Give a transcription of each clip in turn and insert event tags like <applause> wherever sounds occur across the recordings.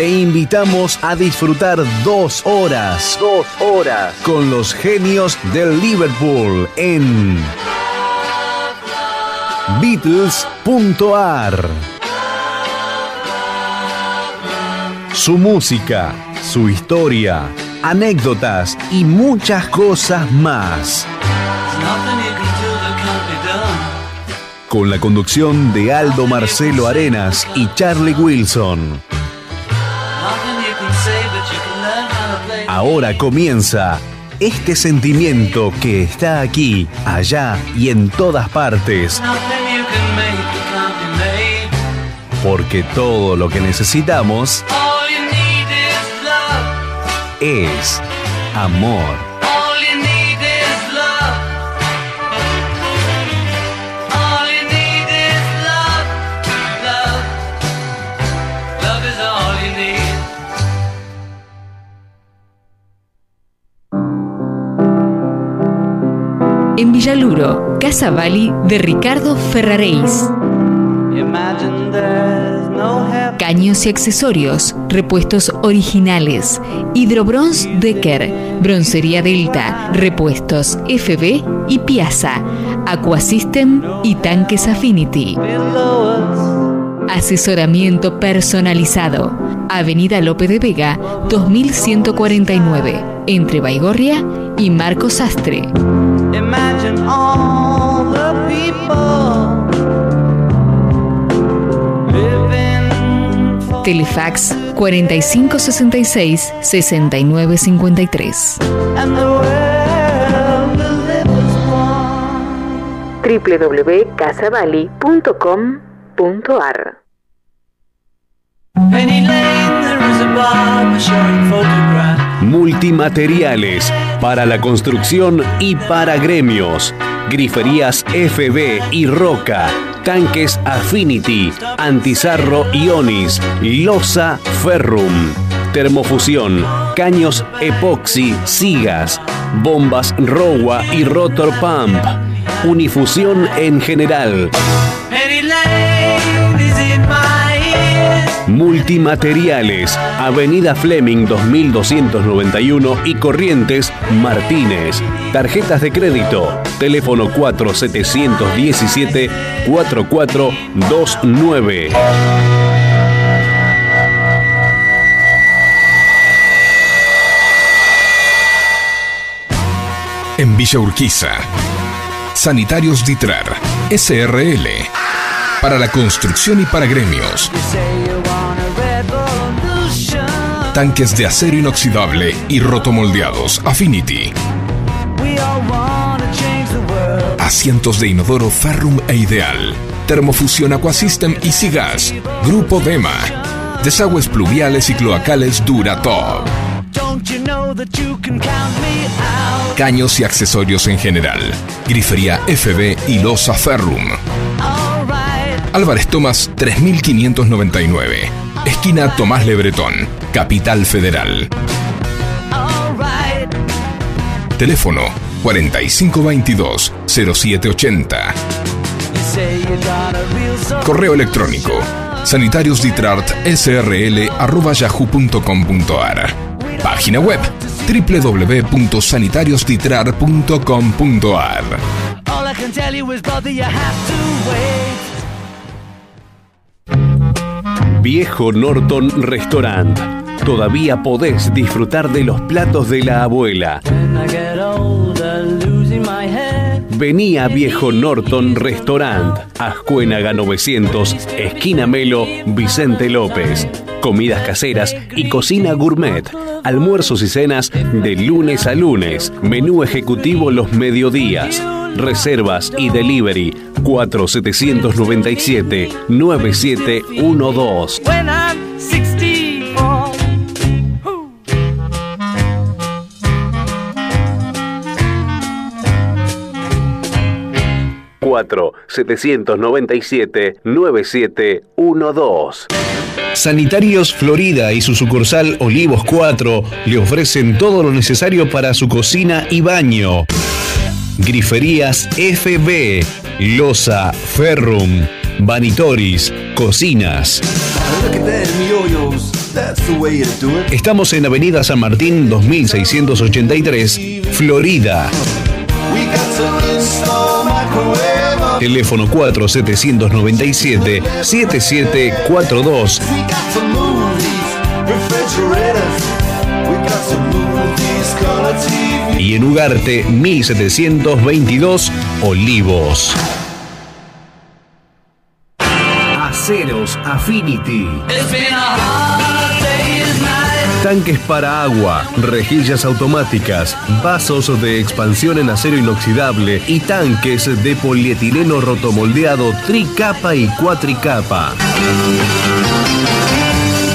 te invitamos a disfrutar dos horas, dos horas con los genios del Liverpool en Beatles.ar. Su música, su historia, anécdotas y muchas cosas más. Con la conducción de Aldo Marcelo Arenas y Charlie Wilson. Ahora comienza este sentimiento que está aquí, allá y en todas partes. Porque todo lo que necesitamos es amor. En Villaluro, Casa Bali de Ricardo Ferraréis. Caños y accesorios, repuestos originales, Hidrobronz Decker, Broncería Delta, repuestos FB y Piazza, Aquasystem y tanques Affinity. Asesoramiento personalizado. Avenida Lope de Vega, 2149, entre Baigorria y Marcos Sastre. Telefax 4566 6953 www.casavali.com.ar Multimateriales para la construcción y para gremios. Griferías FB y Roca. Tanques Affinity, Antizarro Ionis, Losa Ferrum. Termofusión, caños epoxi, sigas, bombas Rowa y Rotor Pump. Unifusión en general. Multimateriales, Avenida Fleming 2291 y Corrientes Martínez. Tarjetas de crédito, teléfono 4717-4429. En Villa Urquiza, Sanitarios Ditrar, SRL, para la construcción y para gremios. Tanques de acero inoxidable y rotomoldeados Affinity. Asientos de inodoro Ferrum e Ideal. Termofusión Aquasystem y Sigas. Grupo Dema. Desagües pluviales y cloacales Duratop. Caños y accesorios en general. Grifería FB y Losa Ferrum. Álvarez Tomás 3599. Esquina Tomás Lebretón, Capital Federal. Teléfono 4522-0780. Correo electrónico sanitariosditrart.srl.yahoo.com.ar Página web www.sanitariosditrar.com.ar Viejo Norton Restaurant. Todavía podés disfrutar de los platos de la abuela. Vení a Viejo Norton Restaurant, Ascuénaga 900, esquina Melo, Vicente López. Comidas caseras y cocina gourmet. Almuerzos y cenas de lunes a lunes. Menú ejecutivo los mediodías. Reservas y delivery 4797 9712. When I'm 64. 4 797 9712. Sanitarios Florida y su sucursal Olivos 4 le ofrecen todo lo necesario para su cocina y baño. Griferías FB, Losa, Ferrum, Vanitoris, cocinas. Estamos en Avenida San Martín 2683, Florida. Teléfono 4797-7742. Y en Ugarte 1722, Olivos. Aceros Affinity. Tanques para agua, rejillas automáticas, vasos de expansión en acero inoxidable y tanques de polietileno rotomoldeado tricapa y cuatricapa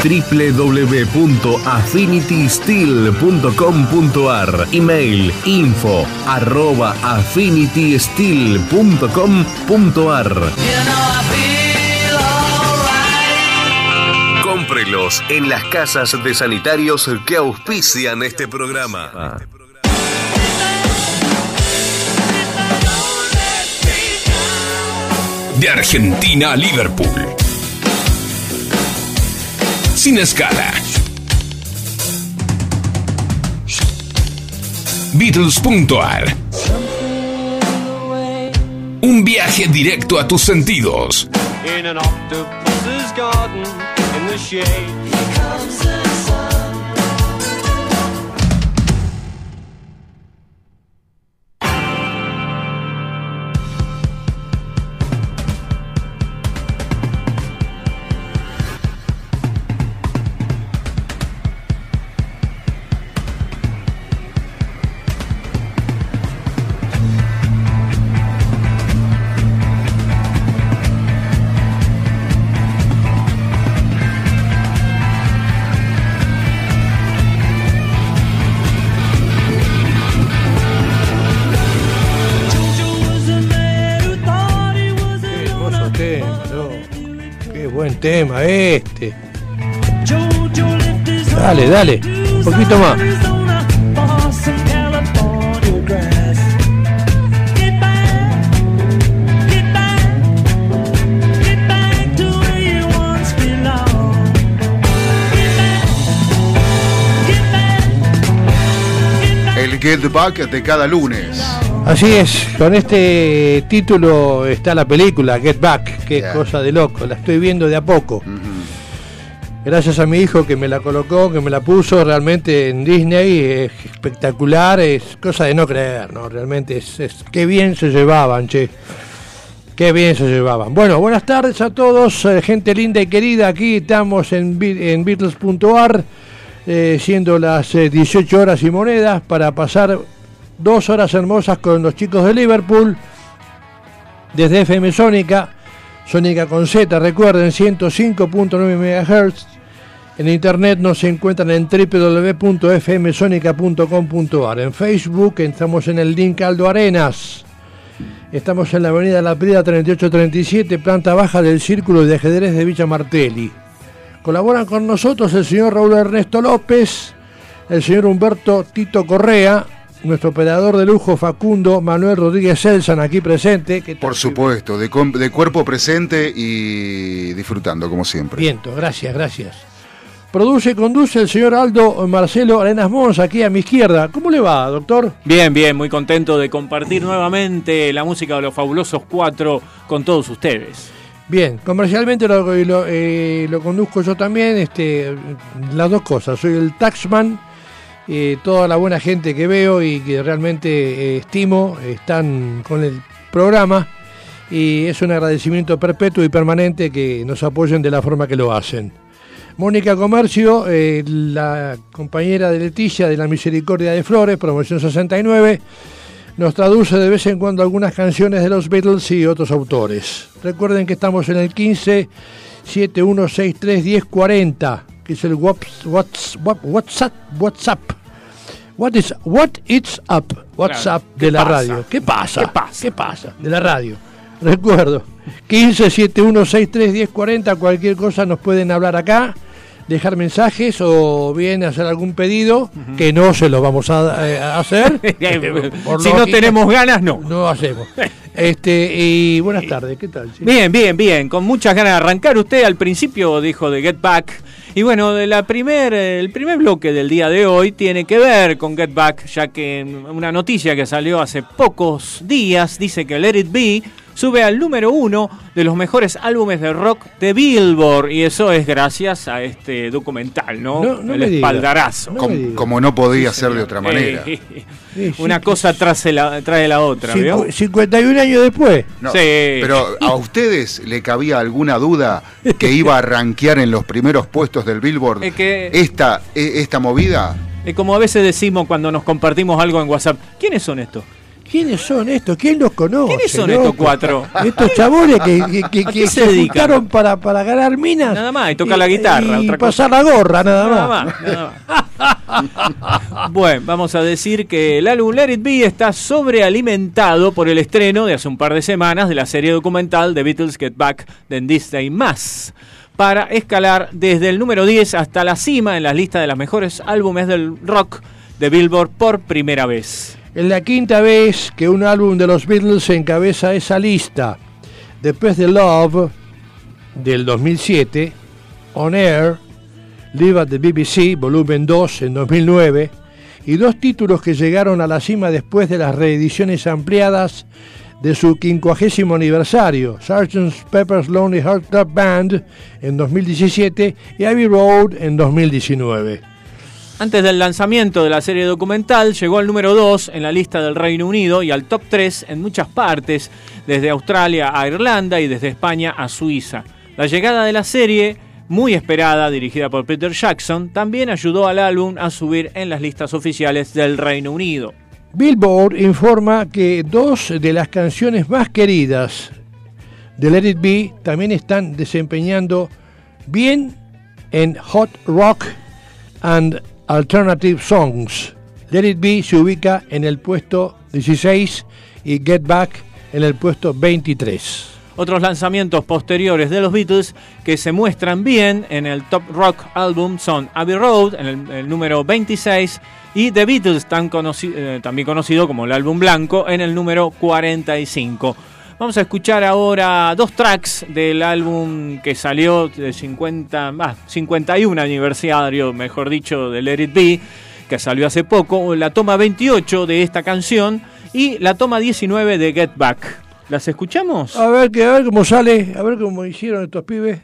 www.affinitysteel.com.ar Email info arroba affinitysteel.com.ar Cómprelos en las casas de sanitarios que auspician este programa. De Argentina a Liverpool. Sin escala. Beatles.ar Un viaje directo a tus sentidos. In an octopus's garden in the shade. Tema este. Dale, dale, un poquito más. El Get Back de cada lunes. Así es, con este título está la película Get Back, qué Yeah. cosa de loco, la estoy viendo de a poco. Gracias a mi hijo que me la colocó, que me la puso realmente en Disney, es espectacular, es cosa de no creer, ¿no? Realmente es, es qué bien se llevaban, che. Qué bien se llevaban. Bueno, buenas tardes a todos, eh, gente linda y querida. Aquí estamos en, en Beatles.ar, eh, siendo las eh, 18 horas y monedas, para pasar dos horas hermosas con los chicos de Liverpool, desde FM Sónica, Sónica con Z, recuerden, 105.9 MHz. En internet nos encuentran en www.fmsonica.com.ar. En Facebook estamos en el link Aldo Arenas. Estamos en la avenida La Prida 3837, planta baja del Círculo de Ajedrez de Villa Martelli. Colaboran con nosotros el señor Raúl Ernesto López, el señor Humberto Tito Correa, nuestro operador de lujo Facundo Manuel Rodríguez Selsan, aquí presente. Por supuesto, de, cuerpo presente y disfrutando, como siempre. Viento, gracias, gracias. Produce y conduce el señor Aldo Marcelo Arenas Mons, aquí a mi izquierda. ¿Cómo le va, doctor? Bien, bien, muy contento de compartir nuevamente la música de los fabulosos cuatro con todos ustedes. Bien, comercialmente lo, lo, eh, lo conduzco yo también, este, las dos cosas. Soy el taxman, eh, toda la buena gente que veo y que realmente eh, estimo están con el programa y es un agradecimiento perpetuo y permanente que nos apoyen de la forma que lo hacen. Mónica Comercio, eh, la compañera de Leticia de la Misericordia de Flores, promoción 69, nos traduce de vez en cuando algunas canciones de los Beatles y otros autores. Recuerden que estamos en el 15 7163 1040, que es el Whats- Whats- Whats- WhatsApp. WhatsApp. What is what it's up? WhatsApp ¿qué de la pasa? radio. ¿Qué pasa? ¿Qué pasa? ¿Qué pasa? De la radio. Recuerdo. 15 7163 1040, cualquier cosa nos pueden hablar acá, dejar mensajes o bien hacer algún pedido que no se lo vamos a, eh, a hacer. <laughs> Por si no tenemos ganas, no. no hacemos. <laughs> Este, y buenas tardes, ¿qué tal? Bien, bien, bien. Con muchas ganas de arrancar. Usted al principio dijo de Get Back. Y bueno, de la primer, el primer bloque del día de hoy tiene que ver con Get Back, ya que una noticia que salió hace pocos días dice que Let It Be sube al número uno de los mejores álbumes de rock de Billboard. Y eso es gracias a este documental, ¿no? No, no el me diga. espaldarazo. No como no podía ser de otra manera. Eh, una cosa trae la, trae la otra, ¿vio? Cincu- 51 años después. No, Sí. Pero a ustedes le cabía alguna duda que iba a rankear en los primeros puestos del Billboard Es que- esta, e- esta movida. Es como a veces decimos cuando nos compartimos algo en WhatsApp. ¿Quiénes son estos? ¿Quiénes son estos? ¿Quién los conoce? ¿Quiénes son loco? estos cuatro? Estos chabones que, <laughs> que, que- ¿A que qué se se dedican? juntaron para, para ganar minas. Nada más, y tocar la guitarra, Y otra pasar la gorra, nada, Nada más. más, nada más. <laughs> bueno, vamos a decir que el álbum Let It Be está sobrealimentado por el estreno de hace un par de semanas de la serie documental The Beatles Get Back de Disney Más para escalar desde el número 10 hasta la cima en las listas de los mejores álbumes del rock de Billboard por primera vez. Es la quinta vez que un álbum de los Beatles encabeza esa lista. Después de Love, del 2007, On Air, Live at the BBC, volumen 2, en 2009, y dos títulos que llegaron a la cima después de las reediciones ampliadas de su quincuagésimo aniversario, Sgt. Pepper's Lonely Heart Club Band en 2017 y Abbey Road en 2019. Antes del lanzamiento de la serie documental, llegó al número 2 en la lista del Reino Unido y al top 3 en muchas partes, desde Australia a Irlanda y desde España a Suiza. La llegada de la serie, muy esperada, dirigida por Peter Jackson, también ayudó al álbum a subir en las listas oficiales del Reino Unido. Billboard informa que dos de las canciones más queridas de Let It Be también están desempeñando bien en Hot Rock and Alternative Songs. Let It Be se ubica en el puesto 16 y Get Back en el puesto 23. Otros lanzamientos posteriores de los Beatles que se muestran bien en el Top Rock Album son Abbey Road, en el, número 26, y The Beatles, eh, también conocido como el álbum blanco, en el número 45. Vamos a escuchar ahora dos tracks del álbum que salió de 50, ah, 51 aniversario, mejor dicho, de Let It Be, que salió hace poco, la toma 28 de esta canción y la toma 19 de Get Back. ¿Las escuchamos? A ver, que, a ver cómo sale, a ver cómo hicieron estos pibes.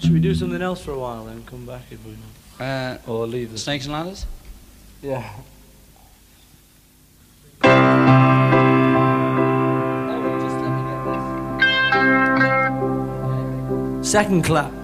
Should we do something else for a while then come back if we want? Uh, Or leave snakes and ladders? Yeah. Second clap.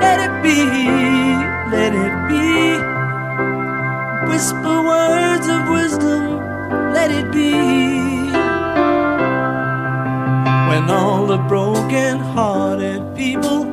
let it be, let it be. Whisper words of wisdom, let it be. When all the broken hearted people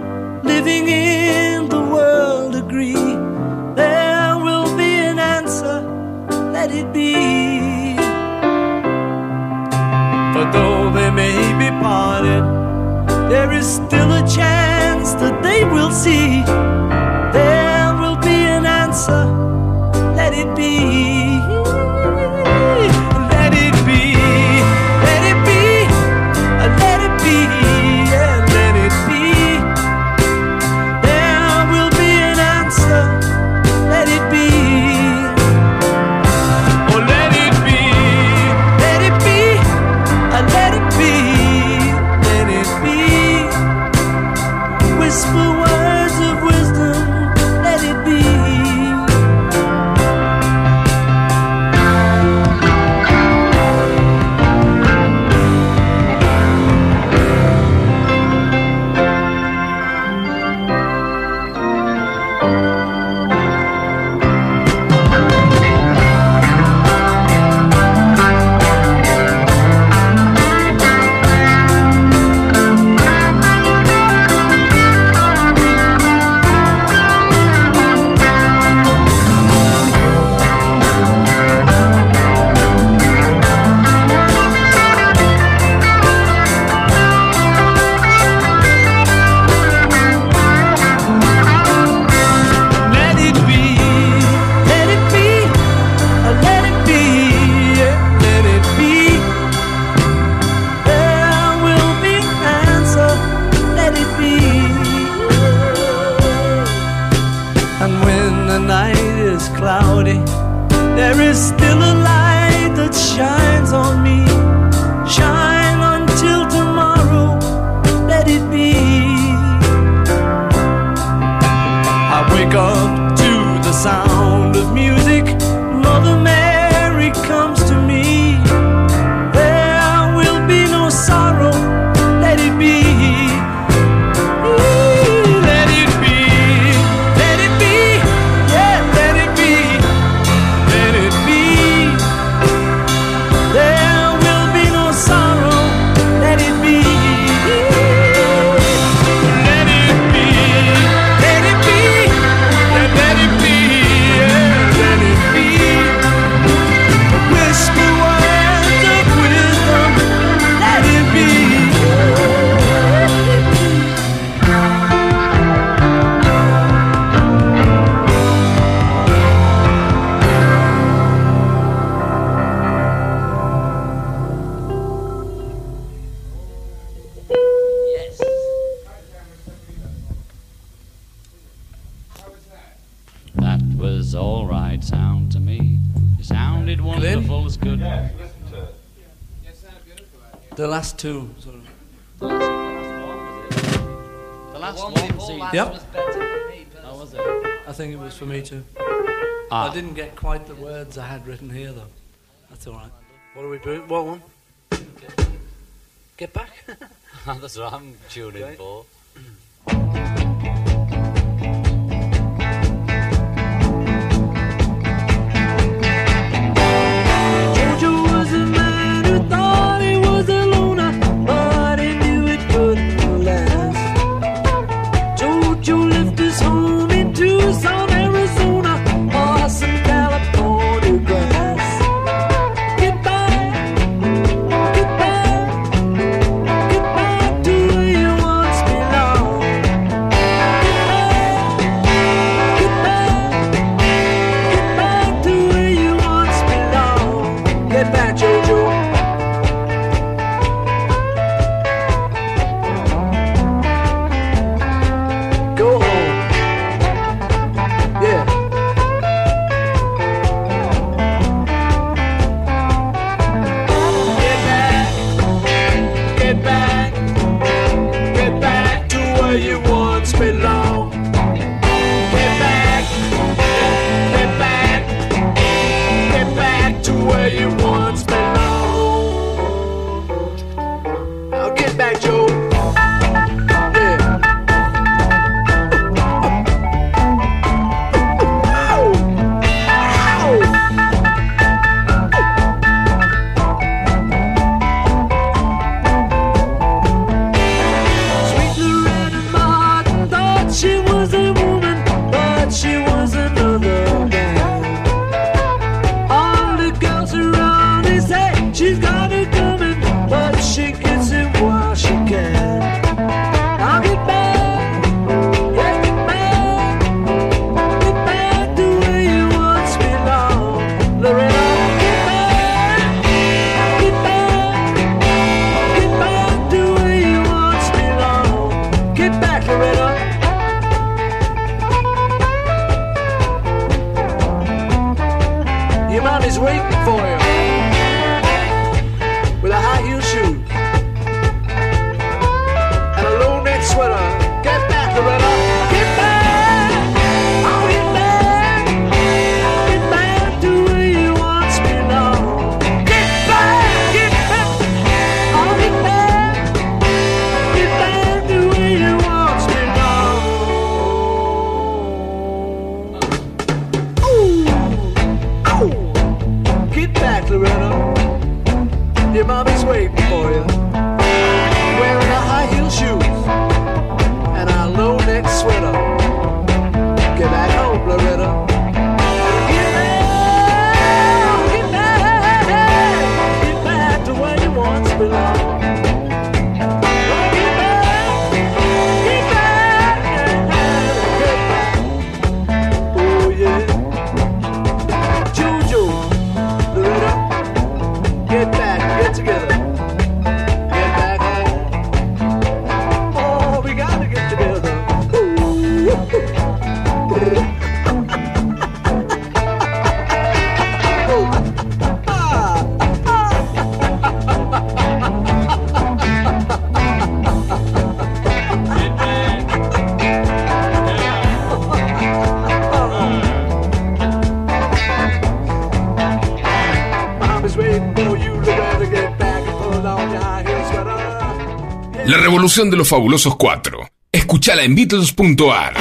La revolución de los fabulosos cuatro. Escuchala en Beatles.ar.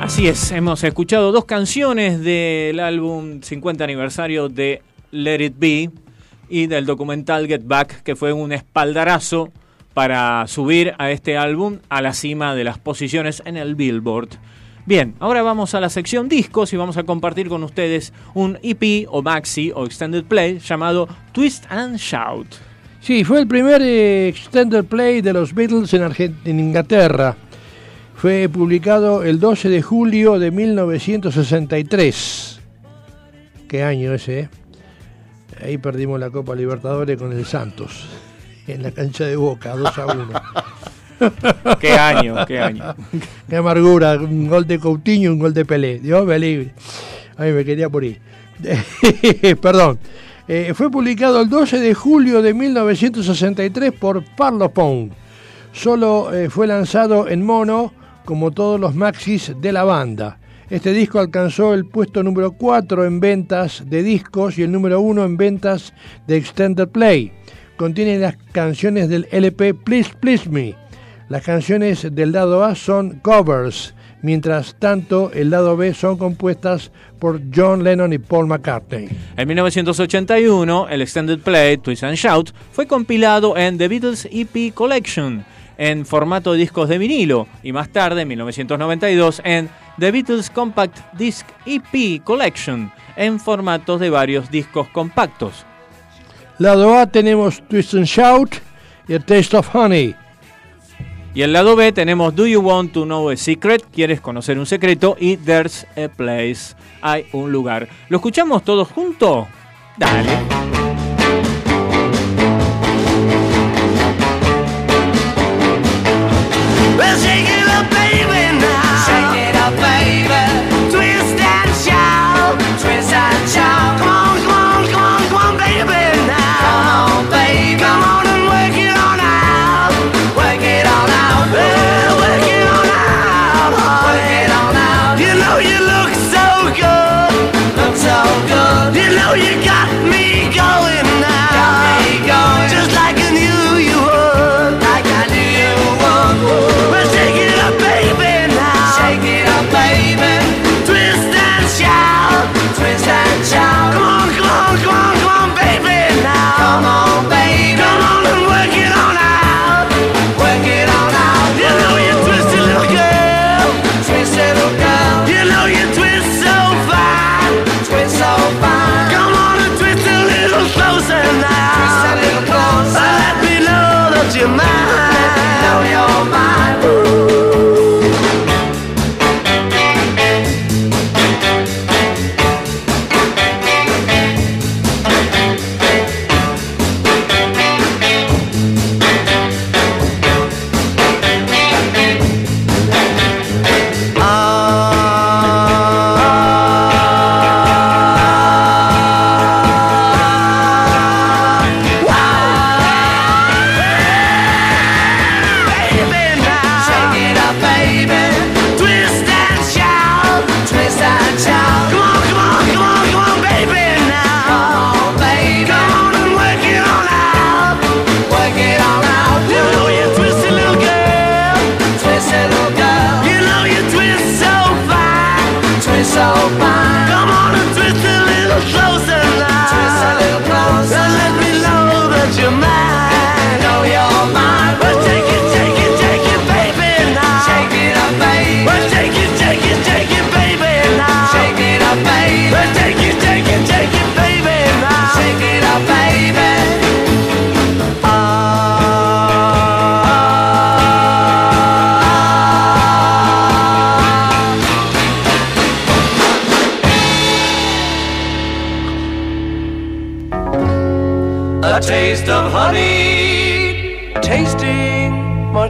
Así es, hemos escuchado dos canciones del álbum 50 aniversario de Let It Be y del documental Get Back, que fue un espaldarazo para subir a este álbum a la cima de las posiciones en el Billboard. Bien, ahora vamos a la sección discos y vamos a compartir con ustedes un EP o maxi o extended play llamado Twist and Shout. Sí, fue el primer eh, extended play de los Beatles en, Argent en Inglaterra. Fue publicado el 12 de julio de 1963. Qué año ese, eh? Ahí perdimos la Copa Libertadores con el Santos, <laughs> en la cancha de Boca, 2 a 1. <laughs> qué año, qué año. <laughs> Qué amargura, un gol de Coutinho, un gol de Pelé. Dios me libre. A me quería por ir. Perdón. Eh, fue publicado el 12 de julio de 1963 por Parlophone. Solo eh, fue lanzado en mono, como todos los maxis de la banda. Este disco alcanzó el puesto número 4 en ventas de discos y el número 1 en ventas de Extended Play. Contiene las canciones del LP Please Please Me. Las canciones del lado A son covers Mientras tanto, el lado B son compuestas por John Lennon y Paul McCartney. En 1981, el extended play Twist and Shout fue compilado en The Beatles EP Collection en formato de discos de vinilo y más tarde, en 1992, en The Beatles Compact Disc EP Collection en formatos de varios discos compactos. Lado A tenemos Twist and Shout y A Taste of Honey. Y el lado B tenemos Do You Want to Know a Secret? ¿Quieres conocer un secreto? Y There's a Place. Hay un lugar. ¿Lo escuchamos todos juntos? Dale. We'll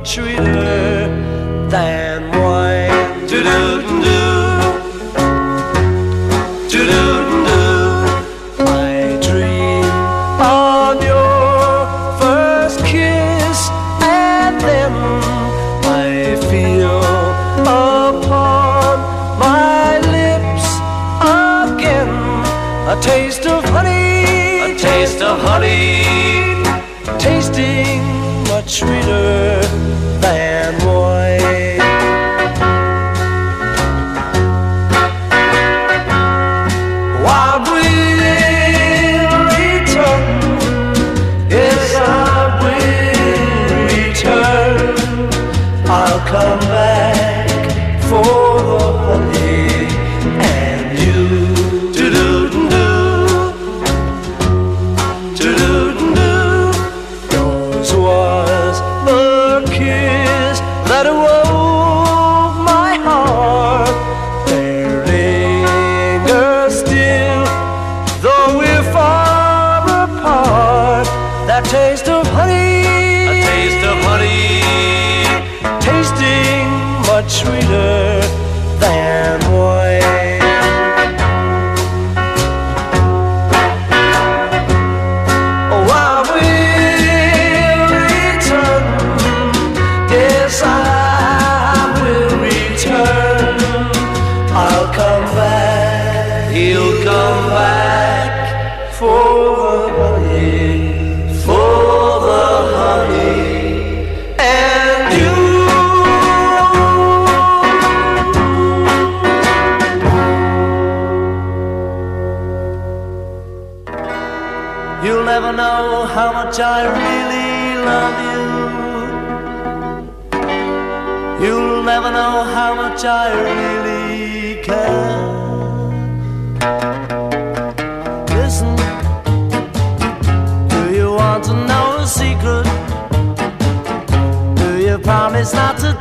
treat her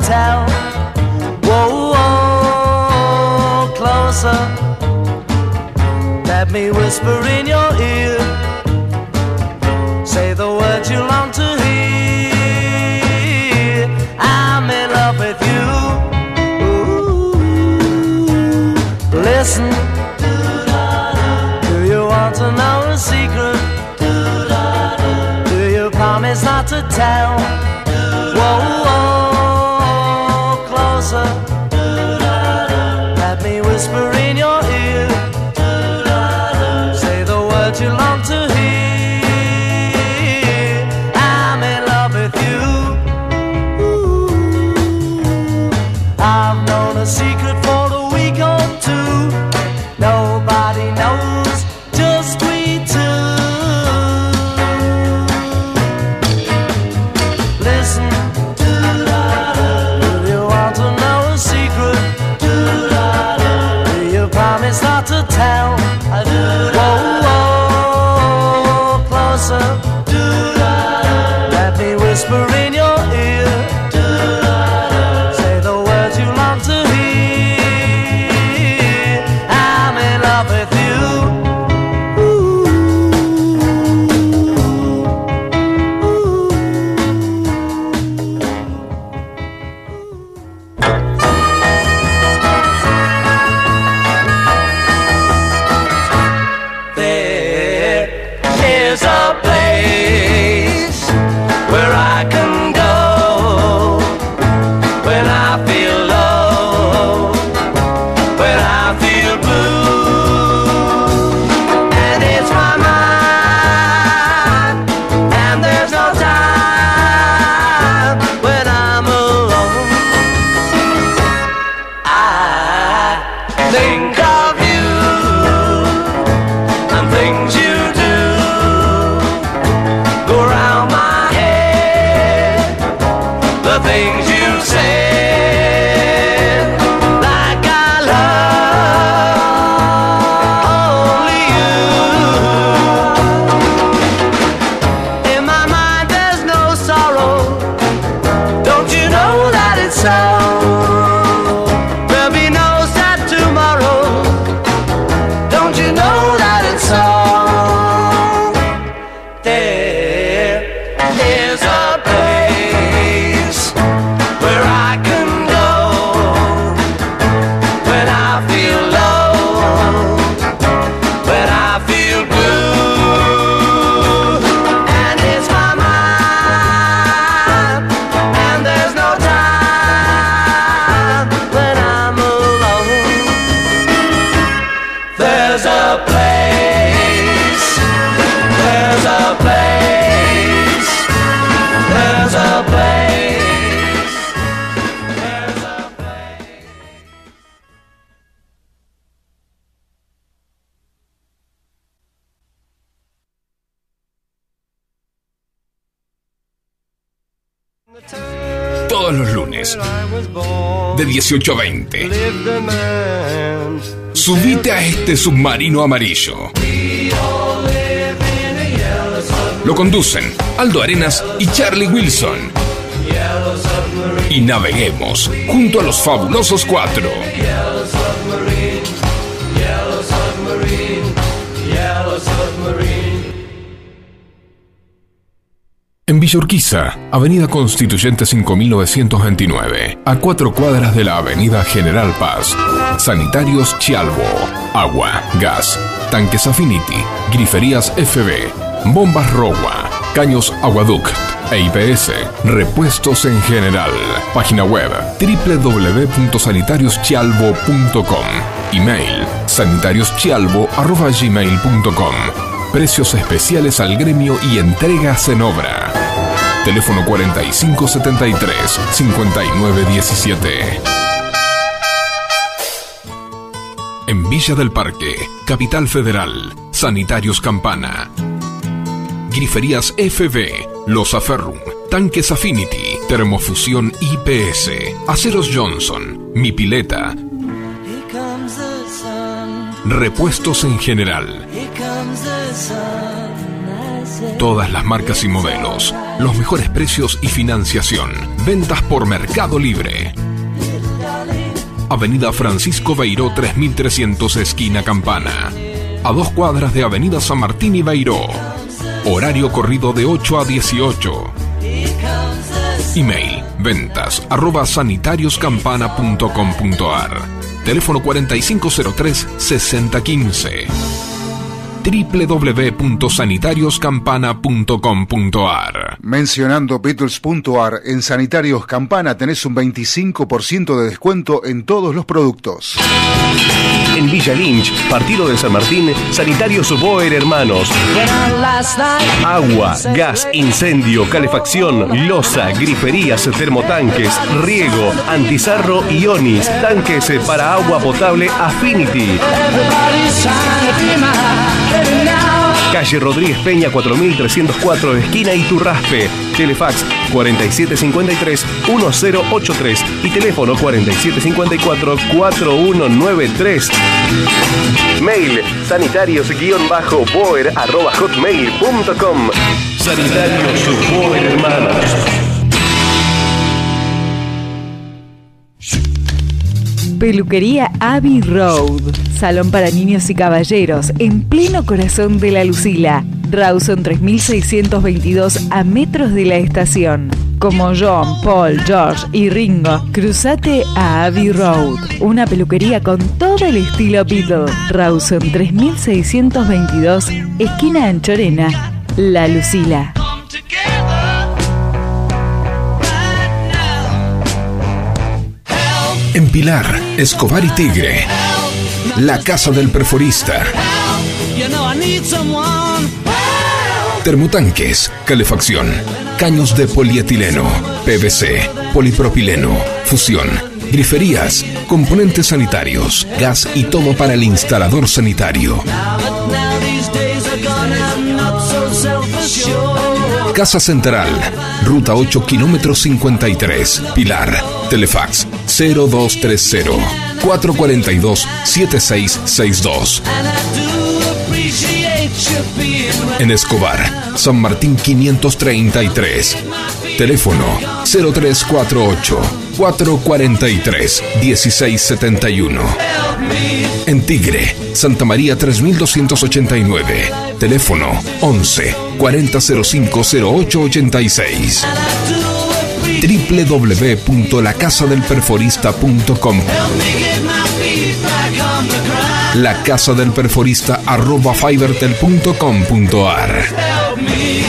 tell. Whoa, whoa, closer. Let me whisper in your ear. submarino amarillo. Lo conducen Aldo Arenas y Charlie Wilson. Y naveguemos junto a los fabulosos cuatro. En Villurquiza, Avenida Constituyente 5929, a cuatro cuadras de la Avenida General Paz. Sanitarios Chialvo, agua, gas, tanques Affinity, griferías FB, bombas Rowa, caños Aguaduct e IPS, repuestos en general. Página web www.sanitarioschialvo.com. Email sanitarioschialvo.gmail.com precios especiales al gremio y entregas en obra. Teléfono 4573-5917. En Villa del Parque, Capital Federal, Sanitarios Campana. Griferías FB, Los Aferrum, Tanques Affinity, Termofusión IPS, Aceros Johnson, Mi Pileta, Repuestos en general, todas las marcas y modelos, los mejores precios y financiación, ventas por Mercado Libre. Avenida Francisco Beiró 3300 esquina Campana. A dos cuadras de Avenida San Martín y Beiró. Horario corrido de 8 a 18. Email ventas arroba sanitarioscampana.com.ar. Teléfono 4503 6015 www.sanitarioscampana.com.ar Mencionando Beatles.ar, en Sanitarios Campana tenés un 25% de descuento en todos los productos. En Villa Lynch, partido de San Martín, Sanitarios Boer Hermanos. Agua, gas, incendio, calefacción, losa, griferías, termotanques, riego, antizarro y onis, tanques para agua potable Affinity. Calle Rodríguez Peña 4304, esquina Iturraspe. Telefax 4753-1083 y teléfono 4754-4193. Mail sanitarios-boer arroba. Sanitarios Boer Hermanos. Peluquería Abbey Road. Salón para niños y caballeros en pleno corazón de la Lucila. Rawson 3622 a metros de la estación. Como John, Paul, George y Ringo, cruzate a Abbey Road. Una peluquería con todo el estilo Beatle. Rawson 3622, esquina Anchorena, La Lucila. En Pilar, Escobar y Tigre. La Casa del Perforista. Termotanques, calefacción, caños de polietileno, PVC, polipropileno, fusión, griferías, componentes sanitarios, gas y todo para el instalador sanitario. Casa Central, Ruta 8, kilómetro 53, Pilar, Telefax 0230 442 7662. And I do appreciate you being En Escobar, San Martín 533. Teléfono 0348 443 1671. En Tigre, Santa María 3289. Teléfono 11 4005 0886. www.lacasadelperforista.com La Casa del Perforista arroba me.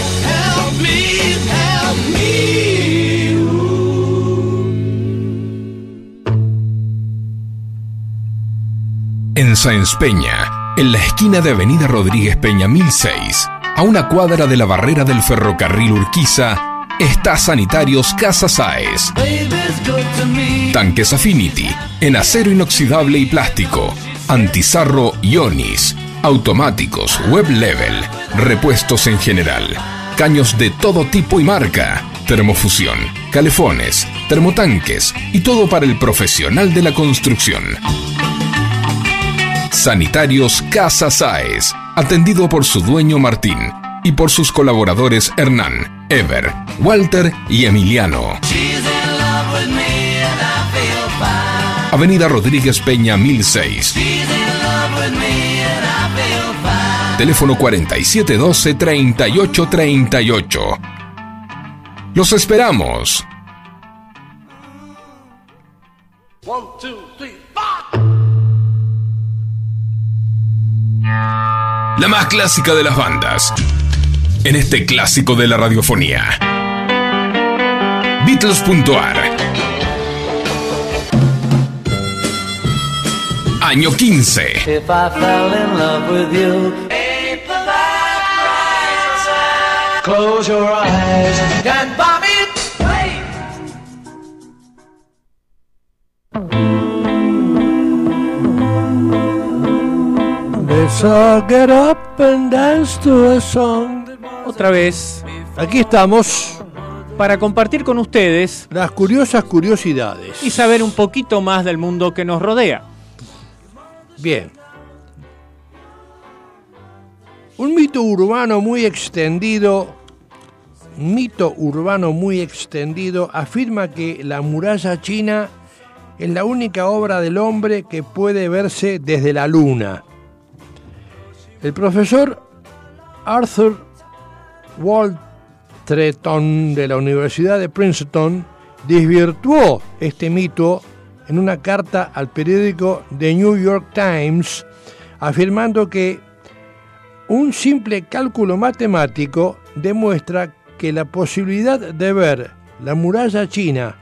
En Sáenz Peña, en la esquina de Avenida Rodríguez Peña 1006, a una cuadra de la barrera del ferrocarril Urquiza, está Sanitarios Casa me. Tanques Affinity, en acero inoxidable y plástico, antizarro Ionis, automáticos, web level, repuestos en general, caños de todo tipo y marca, termofusión, calefones, termotanques y todo para el profesional de la construcción. Sanitarios Casa Saez, atendido por su dueño Martín y por sus colaboradores Hernán, Ever, Walter y Emiliano. Avenida Rodríguez Peña 1006. She's in love with me and I feel fine. Teléfono 4712-3838. Los esperamos. One, two, three. La más clásica de las bandas. En este clásico de la radiofonía. Beatles.ar. Año 15. If I fell in love with you, ain't the right Close your eyes and buy me. Let's all get up and dance to a song. Otra vez. Aquí estamos. Para compartir con ustedes. Las curiosas curiosidades. Y saber un poquito más del mundo que nos rodea. Bien. Un mito urbano muy extendido, mito urbano muy extendido, afirma que la muralla china es la única obra del hombre que puede verse desde la luna. El profesor Arthur Waltreton de la Universidad de Princeton desvirtuó este mito en una carta al periódico The New York Times, afirmando que un simple cálculo matemático demuestra que la posibilidad de ver la muralla china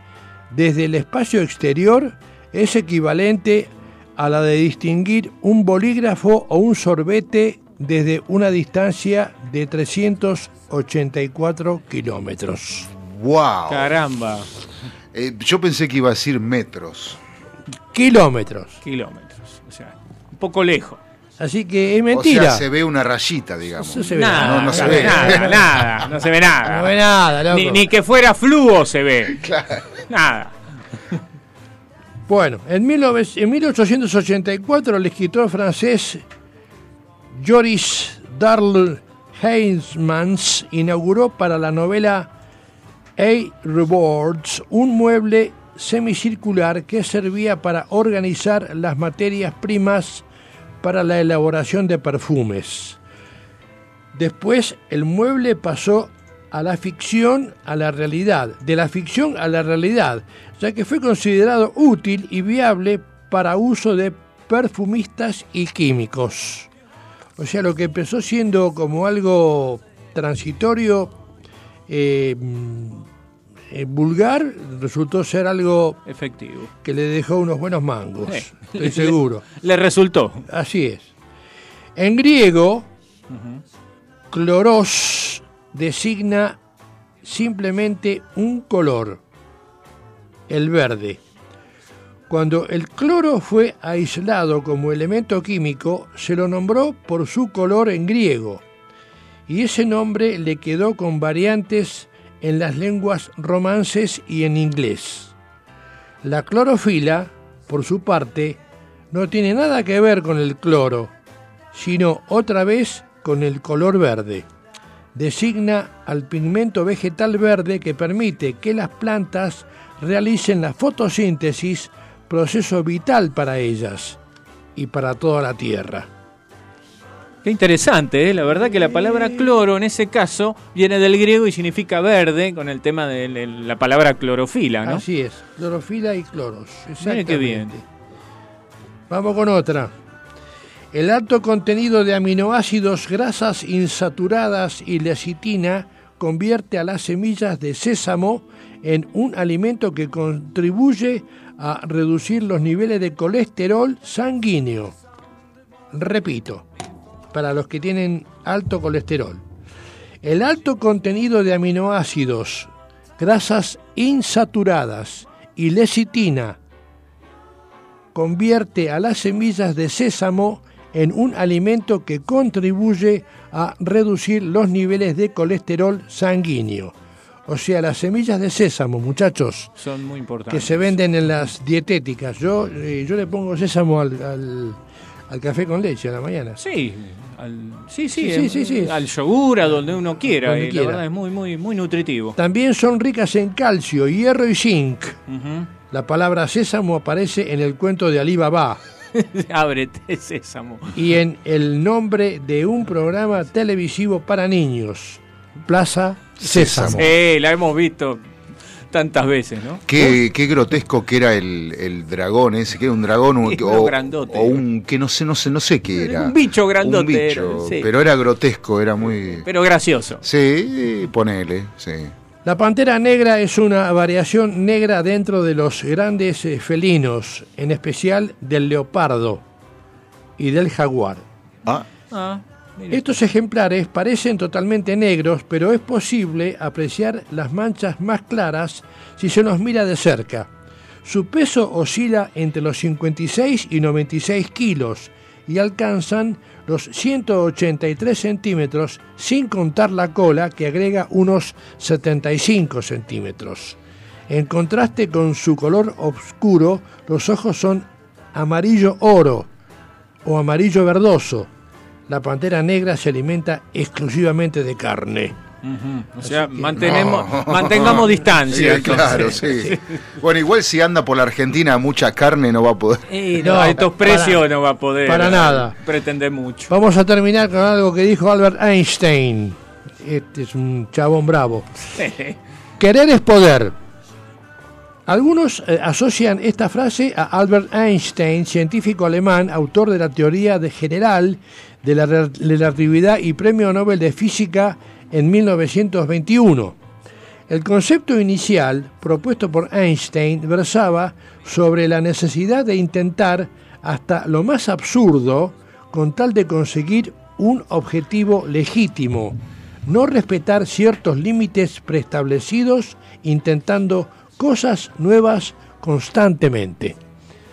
desde el espacio exterior es equivalente a la de distinguir un bolígrafo o un sorbete desde una distancia de 384 kilómetros. ¡Wow! Caramba. Eh, yo pensé que iba a decir metros. Kilómetros. Kilómetros. O sea, un poco lejos. Así que es mentira. O sea, se ve una rayita, digamos. No se ve Nada, No, no no se se ve. ve nada, nada, no se ve nada. No ve nada, loco. Ni, ni que fuera fluo se ve. <laughs> Nada. Bueno, en, 19 en 1884 el escritor francés Joris Darl Heinzmans inauguró para la novela A Rewards un mueble semicircular que servía para organizar las materias primas para la elaboración de perfumes. Después el mueble pasó a la ficción a la realidad, de la ficción a la realidad, ya que fue considerado útil y viable para uso de perfumistas y químicos. O sea, lo que empezó siendo como algo transitorio, eh, eh, vulgar, resultó ser algo Efectivo. que le dejó unos buenos mangos, Eh, estoy seguro. <laughs> Le resultó. Así es. En griego, cloros designa simplemente un color, el verde. Cuando el cloro fue aislado como elemento químico, se lo nombró por su color en griego, y ese nombre le quedó con variantes en las lenguas romances y en inglés. La clorofila, por su parte, no tiene nada que ver con el cloro, sino otra vez con el color verde. Designa al pigmento vegetal verde que permite que las plantas realicen la fotosíntesis, proceso vital para ellas y para toda la tierra. Qué interesante, ¿eh? la verdad que la palabra cloro en ese caso viene del griego y significa verde con el tema de la- la palabra clorofila, ¿no? Así es, clorofila y cloros. Exactamente. qué bien. Vamos con otra. El alto contenido de aminoácidos, grasas insaturadas y lecitina convierte a las semillas de sésamo en un alimento que contribuye a reducir los niveles de colesterol sanguíneo. Repito, para los que tienen alto colesterol. El alto contenido de aminoácidos, grasas insaturadas y lecitina convierte a las semillas de sésamo en un alimento que contribuye a reducir los niveles de colesterol sanguíneo. O sea, las semillas de sésamo, muchachos, Son muy que importantes. se venden en las dietéticas. Yo, eh, yo le pongo sésamo al, al- al café con leche a la mañana. Sí, al, sí, sí, Sí, sí, sí, sí. al yogur, a donde uno quiera. Donde y quiera. La verdad es muy, muy, muy nutritivo. También son ricas en calcio, hierro y zinc. La palabra sésamo aparece en el cuento de Ali Baba <laughs> Ábrete, sésamo. y en el nombre de un programa televisivo para niños, Plaza Sésamo. Sí, la hemos visto tantas veces, ¿no? Qué, qué grotesco que era el, el dragón ese, que era un dragón uno o- grandote. o un que no sé, no sé, no sé qué era. Un bicho grandote Un bicho, era, sí. pero era grotesco, era muy. Pero gracioso. Sí, ponele, sí. La pantera negra es una variación negra dentro de los grandes eh, felinos, en especial del leopardo y del jaguar. Ah, Ah. Estos ejemplares parecen totalmente negros, pero es posible apreciar las manchas más claras si se los mira de cerca. Su peso oscila entre los 56 y 96 kilos y alcanzan los 183 centímetros sin contar la cola que agrega unos 75 centímetros. En contraste con su color oscuro, los ojos son amarillo oro o amarillo verdoso. La pantera negra se alimenta exclusivamente de carne. O sea, mantenemos, <laughs> mantengamos distancia. Sí, claro, sí. Bueno, igual si anda por la Argentina mucha carne no va a poder. Y No, no, a estos para- precios no va a poder para eh, nada. pretender mucho. Vamos a terminar con algo que dijo Albert Einstein. Este es un chabón bravo. <laughs> Querer es poder. Algunos eh, asocian esta frase a Albert Einstein, científico alemán, autor de la teoría de general de la re- relatividad y premio Nobel de Física en 1921. El concepto inicial, propuesto por Einstein, versaba sobre la necesidad de intentar hasta lo más absurdo con tal de conseguir un objetivo legítimo, no respetar ciertos límites preestablecidos intentando cosas nuevas constantemente.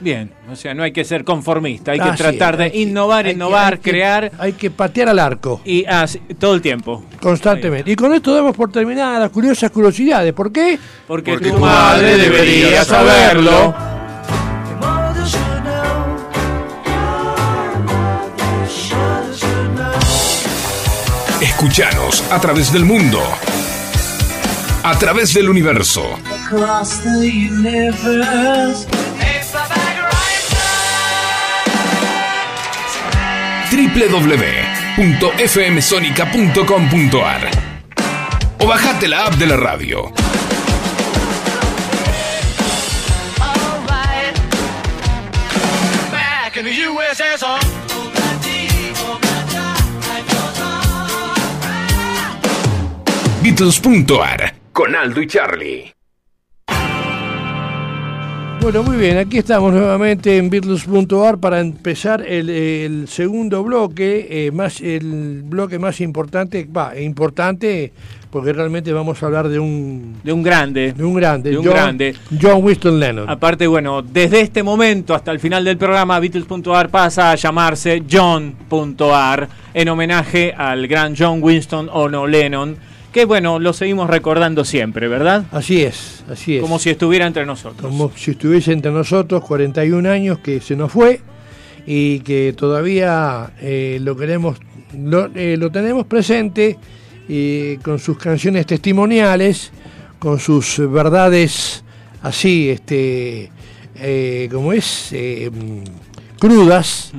Bien, o sea, no hay que ser conformista, hay que tratar es, de que- innovar, hay que- innovar, que- crear Hay que patear al arco y así, todo el tiempo. constantemente. Y con esto damos por terminadas las curiosas curiosidades. ¿Por qué? Porque, Porque tu tu madre debería saberlo. Escuchanos a través del mundo. A través del universo. www.fmsonica.com.ar O bajate la app de la radio. Beatles.ar con Aldo y Charlie. Bueno, muy bien, aquí estamos nuevamente en Beatles.ar para empezar el, el segundo bloque, eh, más el bloque más importante, va, importante porque realmente vamos a hablar de un, De un grande. de un grande, De un John, grande. John Winston Lennon. Aparte, bueno, desde este momento hasta el final del programa, Beatles.ar pasa a llamarse John.ar en homenaje al gran John Winston o no Lennon, que bueno, lo seguimos recordando siempre, ¿verdad? Así es, así es. Como si estuviera entre nosotros. Como si estuviese entre nosotros 41 años que se nos fue y que todavía eh, lo queremos, lo, eh, lo tenemos presente con sus canciones testimoniales, con sus verdades así, este, eh, como es, eh, crudas.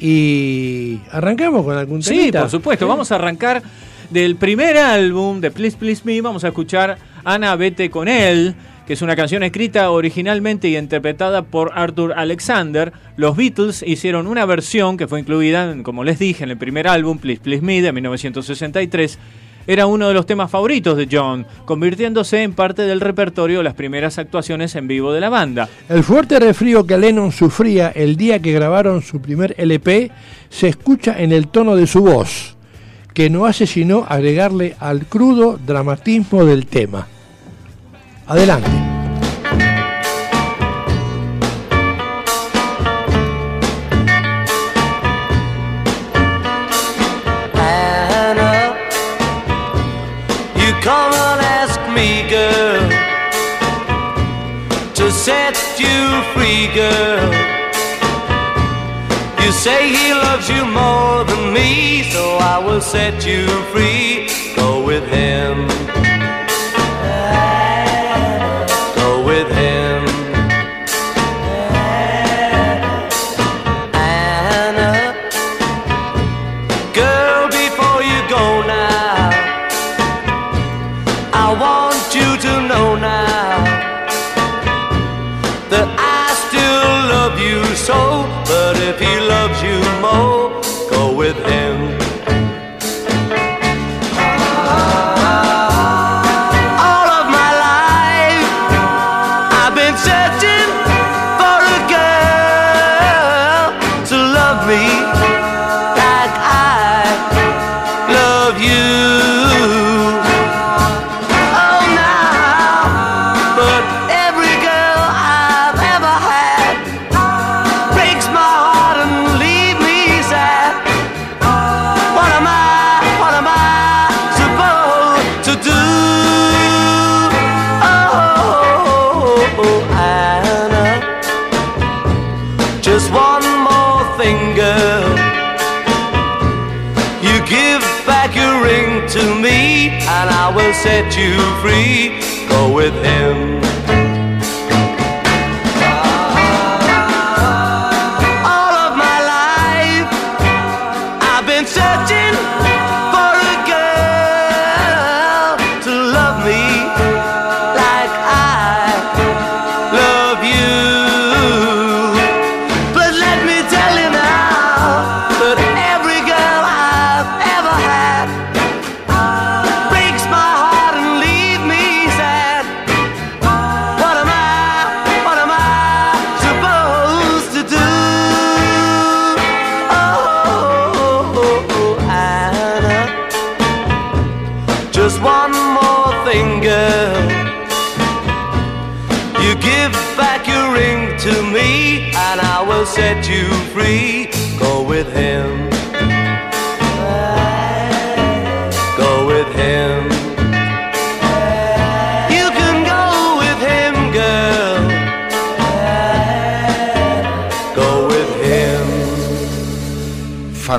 Y arrancamos con algún Sí, temita? por supuesto. Vamos a arrancar del primer álbum de Please Please Me. Vamos a escuchar Ana Vete con él, que es una canción escrita originalmente y interpretada por Arthur Alexander. Los Beatles hicieron una versión que fue incluida, como les dije, en el primer álbum Please Please Me de 1963. Era uno de los temas favoritos de John, convirtiéndose en parte del repertorio de las primeras actuaciones en vivo de la banda. El fuerte resfrío que Lennon sufría el día que grabaron su primer LP se escucha en el tono de su voz, que no hace sino agregarle al crudo dramatismo del tema. Adelante. Girl. You say he loves you more than me, so I will set you free. Go with him.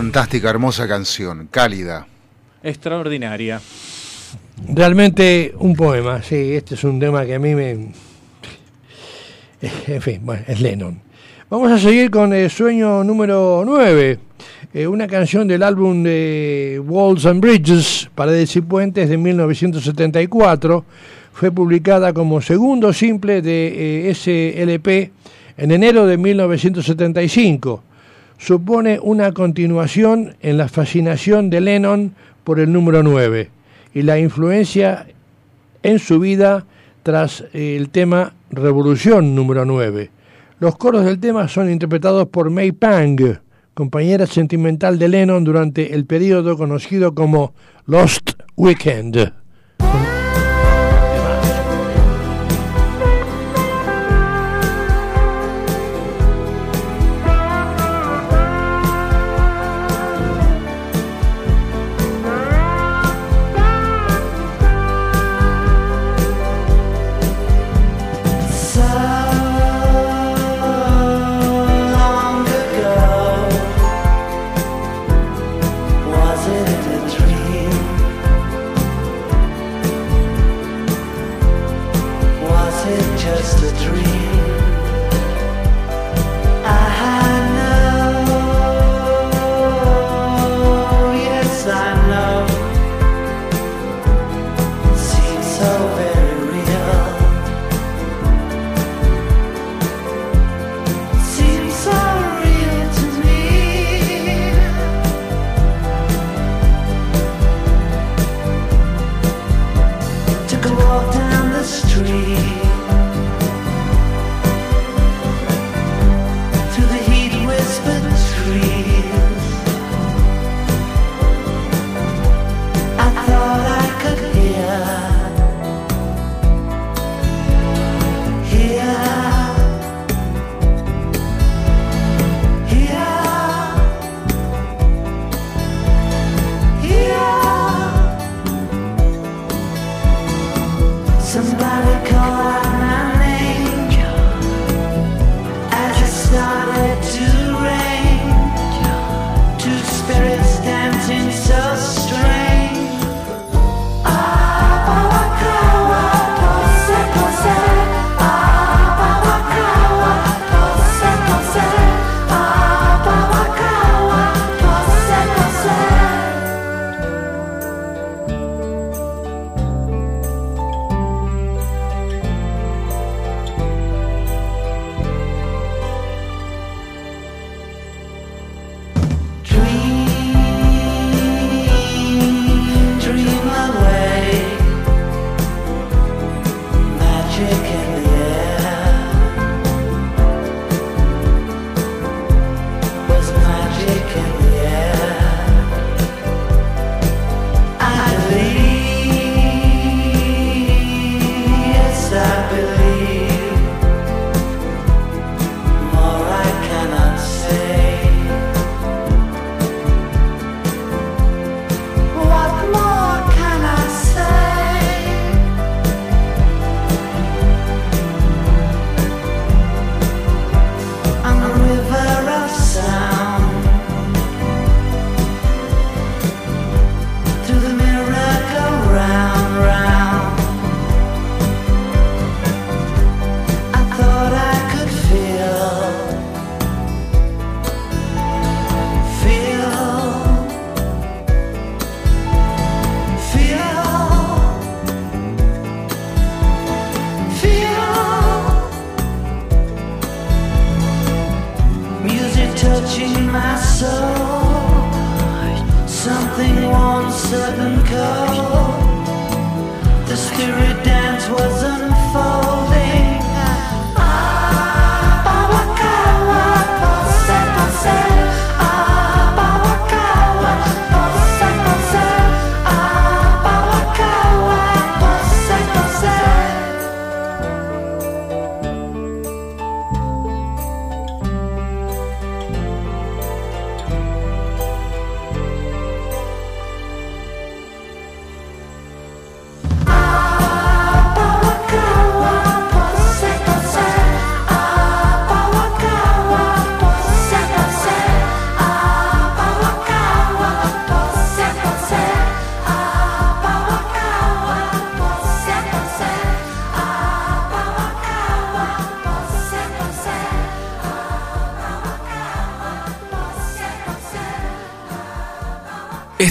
Fantástica, hermosa canción, cálida. Extraordinaria. Realmente un poema, sí, este es un tema que a mí me... En fin, bueno, es Lennon. Vamos a seguir con el sueño número 9, eh, una canción del álbum de Walls and Bridges, Paredes y Puentes de 1974. Fue publicada como segundo simple de eh, ese LP en enero de 1975. Supone una continuación en la fascinación de Lennon por el número 9 y la influencia en su vida tras el tema Revolución número 9. Los coros del tema son interpretados por May Pang, compañera sentimental de Lennon durante el periodo conocido como Lost Weekend.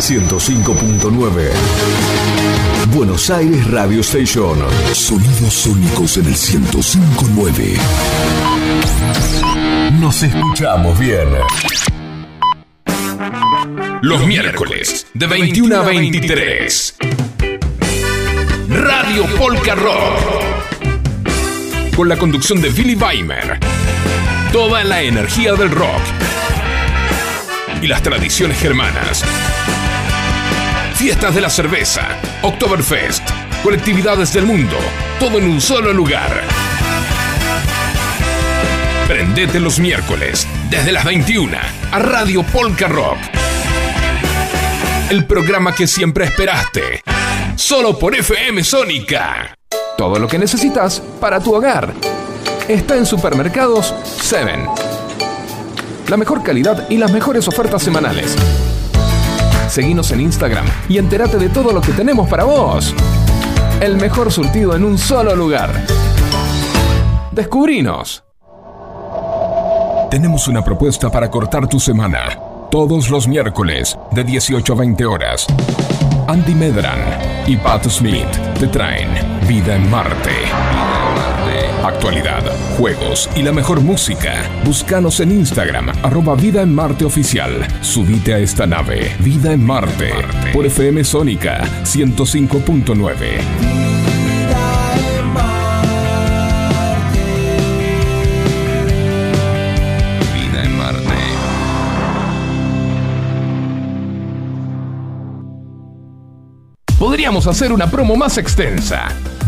105.9. Buenos Aires Radio Station. Sonidos sónicos en el 105.9. Nos escuchamos bien. Los miércoles, de 21 a 23. Radio Polka Rock. Con la conducción de Billy Weimer. Toda la energía del rock. Y las tradiciones germanas. Fiestas de la cerveza, Oktoberfest, colectividades del mundo, todo en un solo lugar. Prendete los miércoles, desde las 21, a Radio Polka Rock. El programa que siempre esperaste. Solo por FM Sónica. Todo lo que necesitas para tu hogar. Está en Supermercados 7. La mejor calidad y las mejores ofertas semanales. Seguinos en Instagram y entérate de todo lo que tenemos para vos. El mejor surtido en un solo lugar. Descubrinos. Tenemos una propuesta para cortar tu semana. Todos los miércoles, de 18 a 20 horas. Andy Medran y Pat Smith te traen Vida en Marte. Actualidad, juegos y la mejor música. Búscanos en Instagram, arroba Vida en Marte Oficial. Subite a esta nave, Vida en Marte, por FM Sónica 105.9. Vida en Marte. Podríamos hacer una promo más extensa,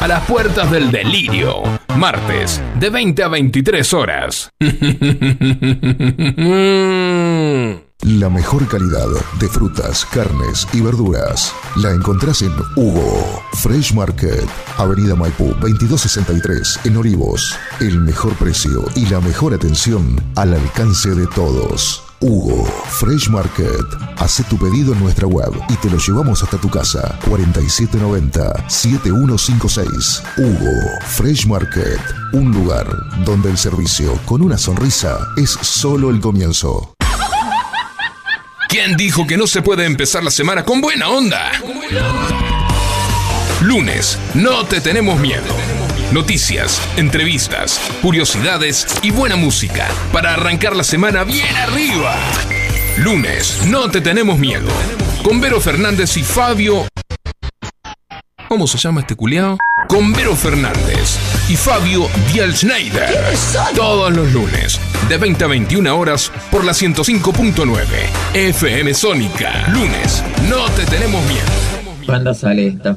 A las puertas del delirio, martes, de 20 a 23 horas. <laughs> La mejor calidad de frutas, carnes y verduras la encontrás en Hugo Fresh Market, Avenida Maipú 2263 en Olivos. El mejor precio y la mejor atención al alcance de todos. Hugo Fresh Market. Hace tu pedido en nuestra web y te lo llevamos hasta tu casa. 4790-7156. Hugo Fresh Market. Un lugar donde el servicio con una sonrisa es solo el comienzo. ¿Quién dijo que no se puede empezar la semana con buena onda? Lunes, no te tenemos miedo. Noticias, entrevistas, curiosidades y buena música para arrancar la semana bien arriba. Lunes, no te tenemos miedo. Con Vero Fernández y Fabio ¿Cómo se llama este culiao? Con Vero Fernández y Fabio Diel Schneider. Todos los lunes, de 20 a 21 horas, por la 105.9 FM Sónica. Lunes, no te tenemos miedo. ¿Cuándo sale esta?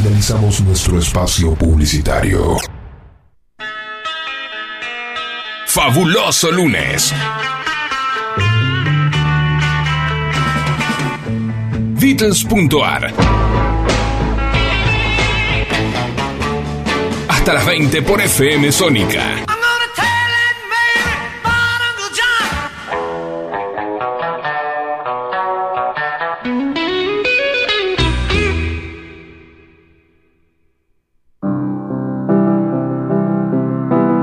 Finalizamos nuestro espacio publicitario. Fabuloso lunes. Beatles.ar Hasta las 20 por FM Sónica.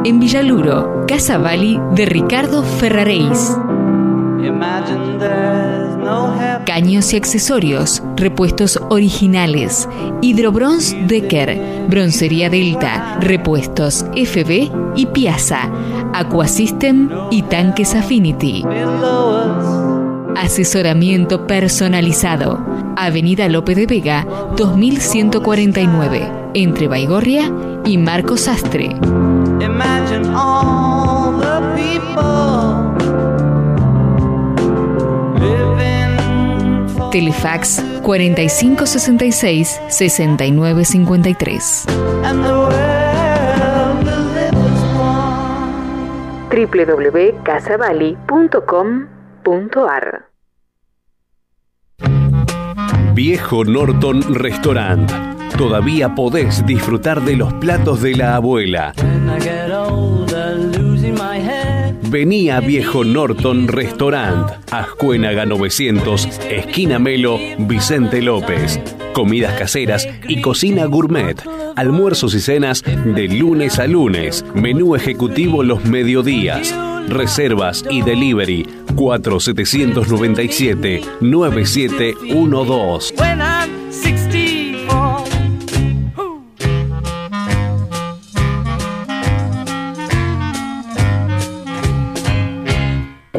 En Villaluro, Casa Bali de Ricardo heaven. Caños y accesorios, repuestos originales. Hidrobronz Decker, Broncería Delta, repuestos FB y Piazza, Aquasystem y tanques Affinity. Asesoramiento personalizado. Avenida Lope de Vega, 2149, entre Baigorria y Marcos Sastre. Telefax 4566 6953. and the world will live as one. www.casavali.com.ar Viejo Norton Restaurant. Todavía podés disfrutar de los platos de la abuela. Vení a Viejo Norton Restaurant, Ascuénaga 900, esquina Melo, Vicente López. Comidas caseras y cocina gourmet. Almuerzos y cenas de lunes a lunes. Menú ejecutivo los mediodías. Reservas y delivery 4797 9712.